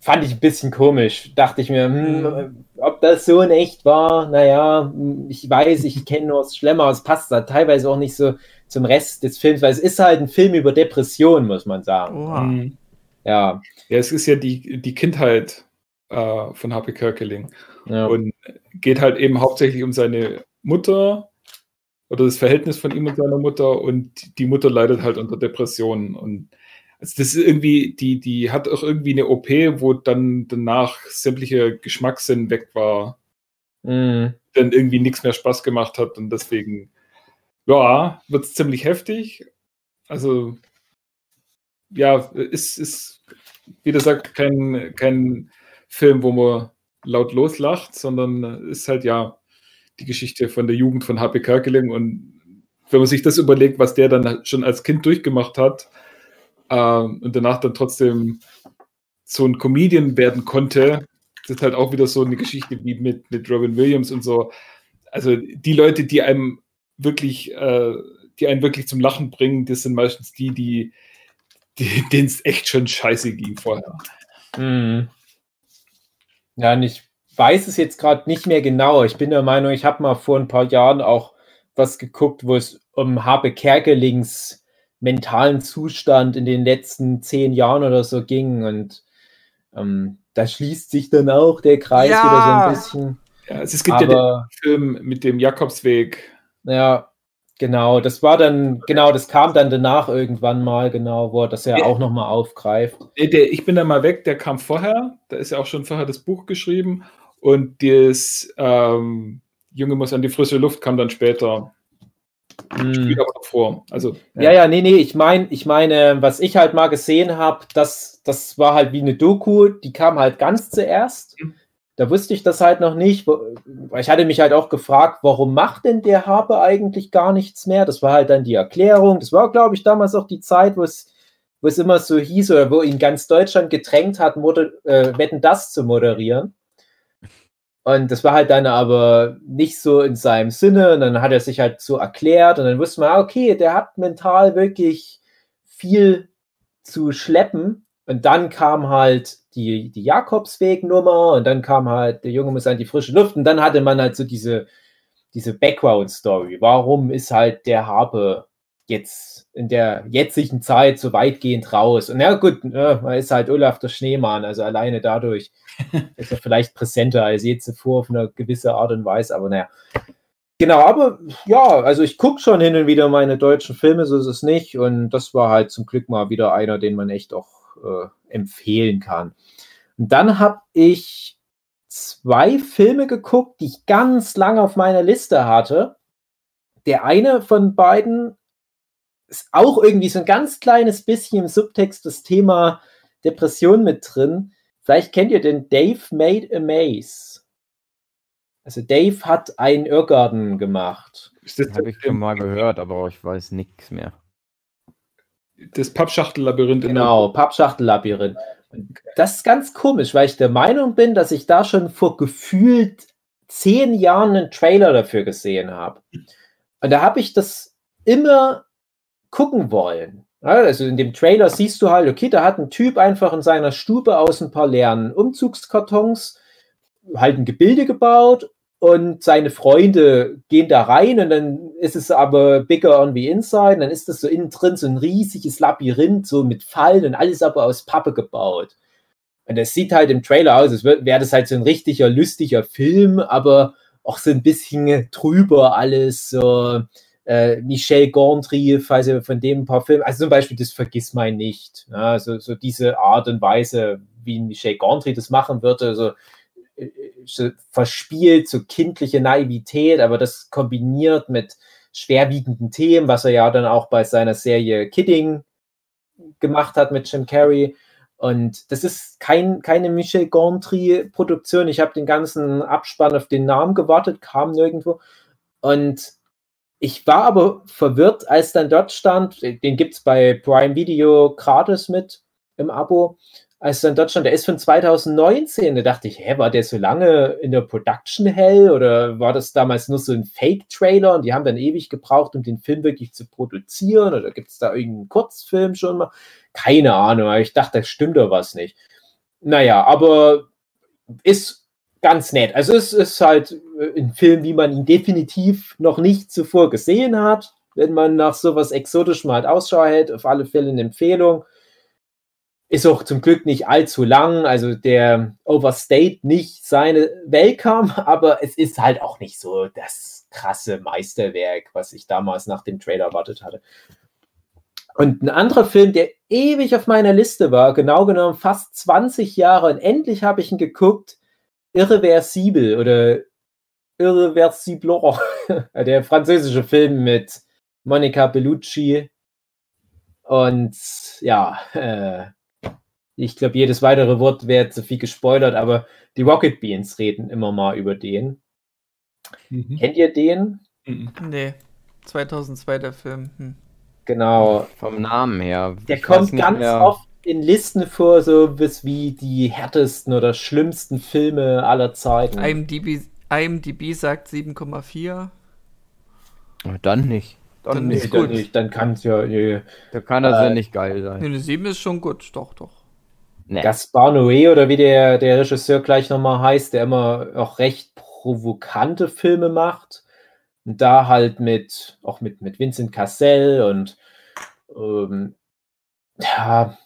fand ich ein bisschen komisch. Dachte ich mir, hm, Mhm. ob das so in echt war, naja, ich weiß, ich kenne Horst Schlemmer, aber es passt da teilweise auch nicht so zum Rest des Films, weil es ist halt ein Film über Depression, muss man sagen. Oha. Mhm. Ja. Ja, es ist ja die, die Kindheit äh, von Happy Kerkeling. ja. Und geht halt eben hauptsächlich um seine Mutter oder das Verhältnis von ihm und seiner Mutter und die Mutter leidet halt unter Depressionen. Und also das ist irgendwie, die, die hat auch irgendwie eine OP, wo dann danach sämtliche Geschmackssinn weg war, Mhm. dann irgendwie nichts mehr Spaß gemacht hat und deswegen, ja, wird es ziemlich heftig. Also, ja, ist, ist wie gesagt, kein, kein Film, wo man laut loslacht, sondern ist halt ja die Geschichte von der Jugend von H.P. Kerkeling und wenn man sich das überlegt, was der dann schon als Kind durchgemacht hat ähm, und danach dann trotzdem so ein Comedian werden konnte, das ist halt auch wieder so eine Geschichte wie mit, mit Robin Williams und so. Also die Leute, die einem wirklich, äh, die einen wirklich zum Lachen bringen, das sind meistens die, die, die denen es echt schon scheiße ging vorher. Mhm. Ja, und ich weiß es jetzt gerade nicht mehr genau. Ich bin der Meinung, ich habe mal vor ein paar Jahren auch was geguckt, wo es um Habe Kerkelings mentalen Zustand in den letzten zehn Jahren oder so ging. Und ähm, da schließt sich dann auch der Kreis Ja. wieder so ein bisschen. Ja, es, es gibt ja den Aber Film mit dem Jakobsweg. ja, genau, das war dann, genau, das kam dann danach irgendwann mal, genau, wo er das ja Ja. auch nochmal aufgreift. Nee, der, ich bin da mal weg, der kam vorher. Da ist ja auch schon vorher das Buch geschrieben. Und das ähm, Junge muss an die frische Luft kam dann später. Hm. Spielt aber noch vor. Also, Ja, ja, nee, nee, ich meine, ich meine, was ich halt mal gesehen habe, das, das war halt wie eine Doku, die kam halt ganz zuerst. Mhm. Da wusste ich das halt noch nicht. Ich hatte mich halt auch gefragt, warum macht denn der Habe eigentlich gar nichts mehr? Das war halt dann die Erklärung. Das war, glaube ich, damals auch die Zeit, wo es, wo es immer so hieß oder wo ihn ganz Deutschland gedrängt hat, moder äh, Wetten das zu moderieren. Und das war halt dann aber nicht so in seinem Sinne. Und dann hat er sich halt so erklärt und dann wusste man, ah, okay, der hat mental wirklich viel zu schleppen. Und dann kam halt die, die Jakobsweg-Nummer und dann kam halt, der Junge muss an die frische Luft und dann hatte man halt so diese, diese Background-Story. Warum ist halt der Harpe jetzt in der jetzigen Zeit so weitgehend raus? Und ja, gut, ne, man ist halt Olaf der Schneemann, also alleine dadurch ist er vielleicht präsenter als je zuvor auf eine gewisse Art und Weise, aber naja. Genau, aber ja, also ich gucke schon hin und wieder meine deutschen Filme, so ist es nicht. Und das war halt zum Glück mal wieder einer, den man echt auch äh, empfehlen kann. Und dann habe ich zwei Filme geguckt, die ich ganz lange auf meiner Liste hatte. Der eine von beiden ist auch irgendwie so ein ganz kleines bisschen im Subtext das Thema Depression mit drin. Vielleicht kennt ihr den Dave Made a Maze. Also Dave hat einen Irrgarten gemacht. das Habe ich schon mal gehört, aber ich weiß nichts mehr. das Pappschachtel-Labyrinth in Genau, Pappschachtel-Labyrinth. Das ist ganz komisch, weil ich der Meinung bin, dass ich da schon vor gefühlt zehn Jahren einen Trailer dafür gesehen habe. Und da habe ich das immer gucken wollen. Also in dem Trailer siehst du halt, okay, da hat ein Typ einfach in seiner Stube aus ein paar leeren Umzugskartons halt ein Gebilde gebaut und seine Freunde gehen da rein und dann ist es aber bigger on the inside. Und dann ist das so innen drin so ein riesiges Labyrinth, so mit Fallen und alles aber aus Pappe gebaut. Und es sieht halt im Trailer aus, als wäre das halt so ein richtiger, lustiger Film, aber auch so ein bisschen trüber alles, so äh, Michel Gondry, falls ihr von dem ein paar Filme, also zum Beispiel das Vergiss mein nicht, ja, so, so diese Art und Weise, wie Michel Gondry das machen würde, so, äh, so verspielt, so kindliche Naivität, aber das kombiniert mit schwerwiegenden Themen, was er ja dann auch bei seiner Serie Kidding gemacht hat mit Jim Carrey. Und das ist kein, keine Michel Gondry-Produktion. Ich habe den ganzen Abspann auf den Namen gewartet, kam nirgendwo. Und ich war aber verwirrt, als dann dort stand, den gibt es bei Prime Video gratis mit im Abo, als dann dort stand, der ist von 2019, da dachte ich, hä, war der so lange in der Production Hell oder war das damals nur so ein Fake-Trailer und die haben dann ewig gebraucht, um den Film wirklich zu produzieren oder gibt es da irgendeinen Kurzfilm schon mal? Keine Ahnung, ich dachte, da stimmt doch was nicht. Naja, aber ist ganz nett. Also es ist halt ein Film, wie man ihn definitiv noch nicht zuvor gesehen hat. Wenn man nach sowas Exotischem halt Ausschau hält, auf alle Fälle eine Empfehlung. Ist auch zum Glück nicht allzu lang, also der overstate nicht seine Welcome, aber es ist halt auch nicht so das krasse Meisterwerk, was ich damals nach dem Trailer erwartet hatte. Und ein anderer Film, der ewig auf meiner Liste war, genau genommen fast 20 Jahre, und endlich habe ich ihn geguckt, Irreversibel oder Irreversibler, der französische Film mit Monica Bellucci. Und ja, äh, ich glaube, jedes weitere Wort wäre zu viel gespoilert, aber die Rocket Beans reden immer mal über den. Mhm. Kennt ihr den? Mhm. Nee, 2002 der Film. Hm. Genau. Vom Namen her. Der ich kommt ganz mehr. oft in Listen vor, so bis wie die härtesten oder schlimmsten Filme aller Zeiten. IMDb, IMDb sagt 7,4. Na, Dann nicht. Dann, Dann nicht. ist dann gut. nicht, dann kann es ja. Nee. Da kann das Äh, ja nicht geil sein. Nee, eine 7 ist schon gut, doch, doch. Nee. Gaspar Noé oder wie der, der Regisseur gleich nochmal heißt, der immer auch recht provokante Filme macht. Und da halt mit, auch mit, mit Vincent Cassell und ähm, ja,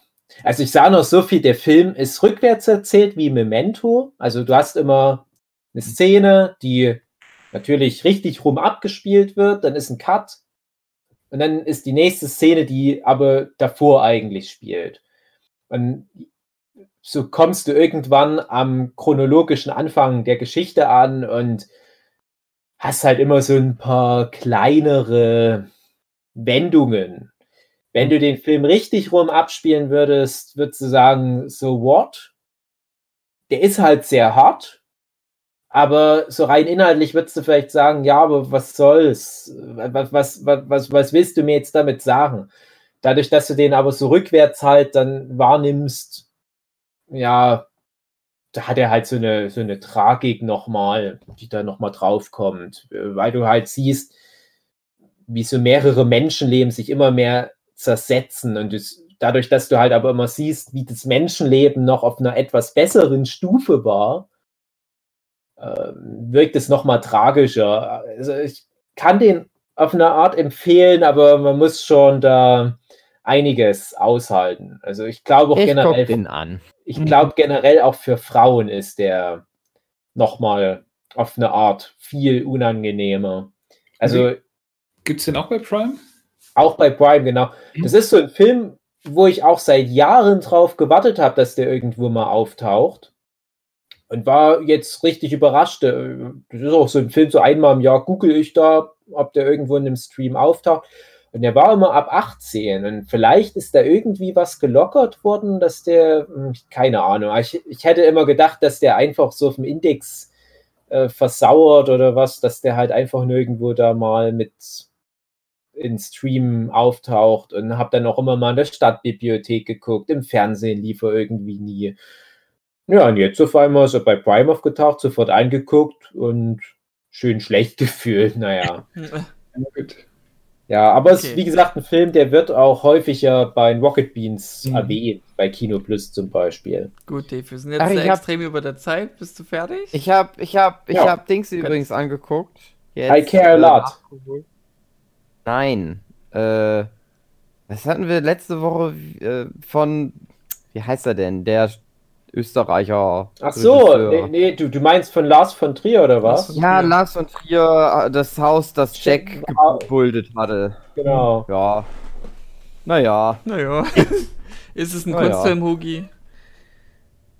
also ich sage noch so viel, der Film ist rückwärts erzählt wie Memento. Also du hast immer eine Szene, die natürlich richtig rum abgespielt wird, dann ist ein Cut und dann ist die nächste Szene, die aber davor eigentlich spielt. Und so kommst du irgendwann am chronologischen Anfang der Geschichte an und hast halt immer so ein paar kleinere Wendungen. Wenn du den Film richtig rum abspielen würdest, würdest du sagen, so what? Der ist halt sehr hart, aber so rein inhaltlich würdest du vielleicht sagen, ja, aber was soll's? Was, was, was, was, willst du mir jetzt damit sagen? Dadurch, dass du den aber so rückwärts halt dann wahrnimmst, ja, da hat er halt so eine, so eine Tragik nochmal, die da nochmal draufkommt, äh, weil du halt siehst, wie so mehrere Menschenleben sich immer mehr zersetzen und das, dadurch, dass du halt aber immer siehst, wie das Menschenleben noch auf einer etwas besseren Stufe war, ähm, wirkt es nochmal tragischer. Also ich kann den auf eine Art empfehlen, aber man muss schon da einiges aushalten. Also ich glaube auch Ich generell, den an. ich glaube generell auch für Frauen ist der nochmal auf eine Art viel unangenehmer. Also Gibt es den auch bei Prime? Auch bei Prime, genau. Das ist so ein Film, wo ich auch seit Jahren drauf gewartet habe, dass der irgendwo mal auftaucht. Und war jetzt richtig überrascht. Äh, Das ist auch so ein Film, so einmal im Jahr google ich da, ob der irgendwo in einem Stream auftaucht. Und der war immer ab 18. Und vielleicht ist da irgendwie was gelockert worden, dass der, hm, keine Ahnung. Ich, ich hätte immer gedacht, dass der einfach so auf dem Index äh, versauert oder was, dass der halt einfach nirgendwo da mal mit in Stream auftaucht und habe dann auch immer mal in der Stadtbibliothek geguckt. Im Fernsehen lief er irgendwie nie. Ja, und jetzt auf einmal ist er bei Prime aufgetaucht, sofort eingeguckt und schön schlecht gefühlt. Naja. Ja, gut. Ja, aber es ist Okay. wie gesagt ein Film, der wird auch häufiger bei Rocket Beans Mhm. erwähnt, bei Kino Plus zum Beispiel. Gut, Dave, wir sind jetzt Ach, ich sehr hab- extrem über der Zeit. Bist du fertig? Ich hab, ich hab, ich Ja. hab Dings übrigens angeguckt. Jetzt, I care a lot. nachgeholt. Nein. Äh, was hatten wir letzte Woche äh, von, wie heißt er denn? Der Österreicher. Ach so, Regisseur. nee, nee du, du meinst von Lars von Trier oder was? Ja, Lars von Trier, äh, das Haus, das Jack gebuldet hatte. Genau. Ja. Naja. Naja. Ist es ein Na ja. Kunstfilm, Hugi?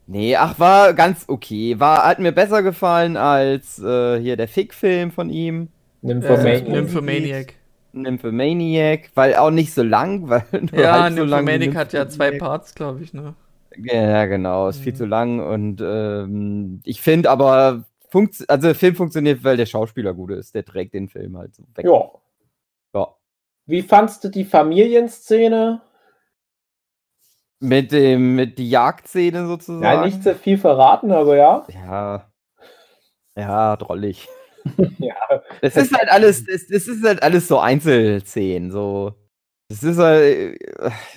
Nee, ach, war ganz okay. War, hat mir besser gefallen als äh, hier der Fick-Film von ihm. Nymphomaniac. Äh, Nymphomaniac. Nymphomaniac, weil auch nicht so lang, weil nur Ja, halb so lang Nymphomaniac hat ja zwei. Parts, glaube ich, ne? Ja, genau, ist viel Mhm. zu lang und ähm, ich finde aber, funkt, also der Film funktioniert, weil der Schauspieler gut ist. Der trägt den Film halt so weg. Ja. Ja. Wie fandst du die Familienszene? Mit dem, mit die Jagdszene sozusagen. Ja, nicht so viel verraten, aber ja. Ja. Ja, drollig. Ja, Es ist halt alles, es, es ist halt alles so Einzelszenen, so. Es ist halt,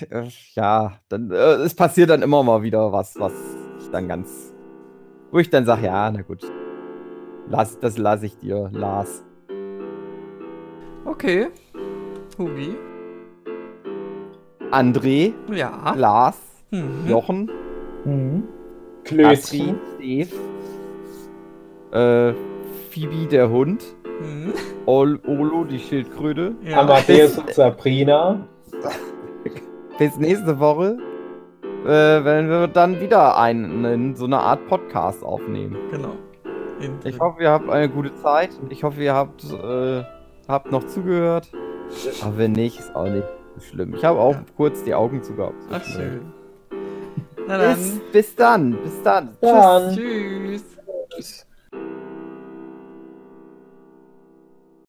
äh, ja, dann, äh, es passiert dann immer mal wieder was, was ich dann ganz, wo ich dann sage, ja, na gut, lass, das lasse ich dir, Lars. Okay. Hugi? André, Ja. Lars, Mhm. Jochen, Klößchen. Astrid, Steve, äh, Phoebe der Hund, Mhm. Ol Olo die Schildkröte. Ja. Amadeus und Sabrina. Bis nächste Woche, äh, wenn wir dann wieder einen, so eine Art Podcast aufnehmen. Genau. In- Ich hoffe, ihr habt eine gute Zeit. Ich hoffe, ihr habt, äh, habt noch zugehört. Aber wenn nicht, ist auch nicht so schlimm. Ich habe auch Ja. kurz die Augen zugehabt. Ach, zwischendurch. schön. Na dann. Bis, bis dann, bis dann. Dann. Tschüss. Tschüss.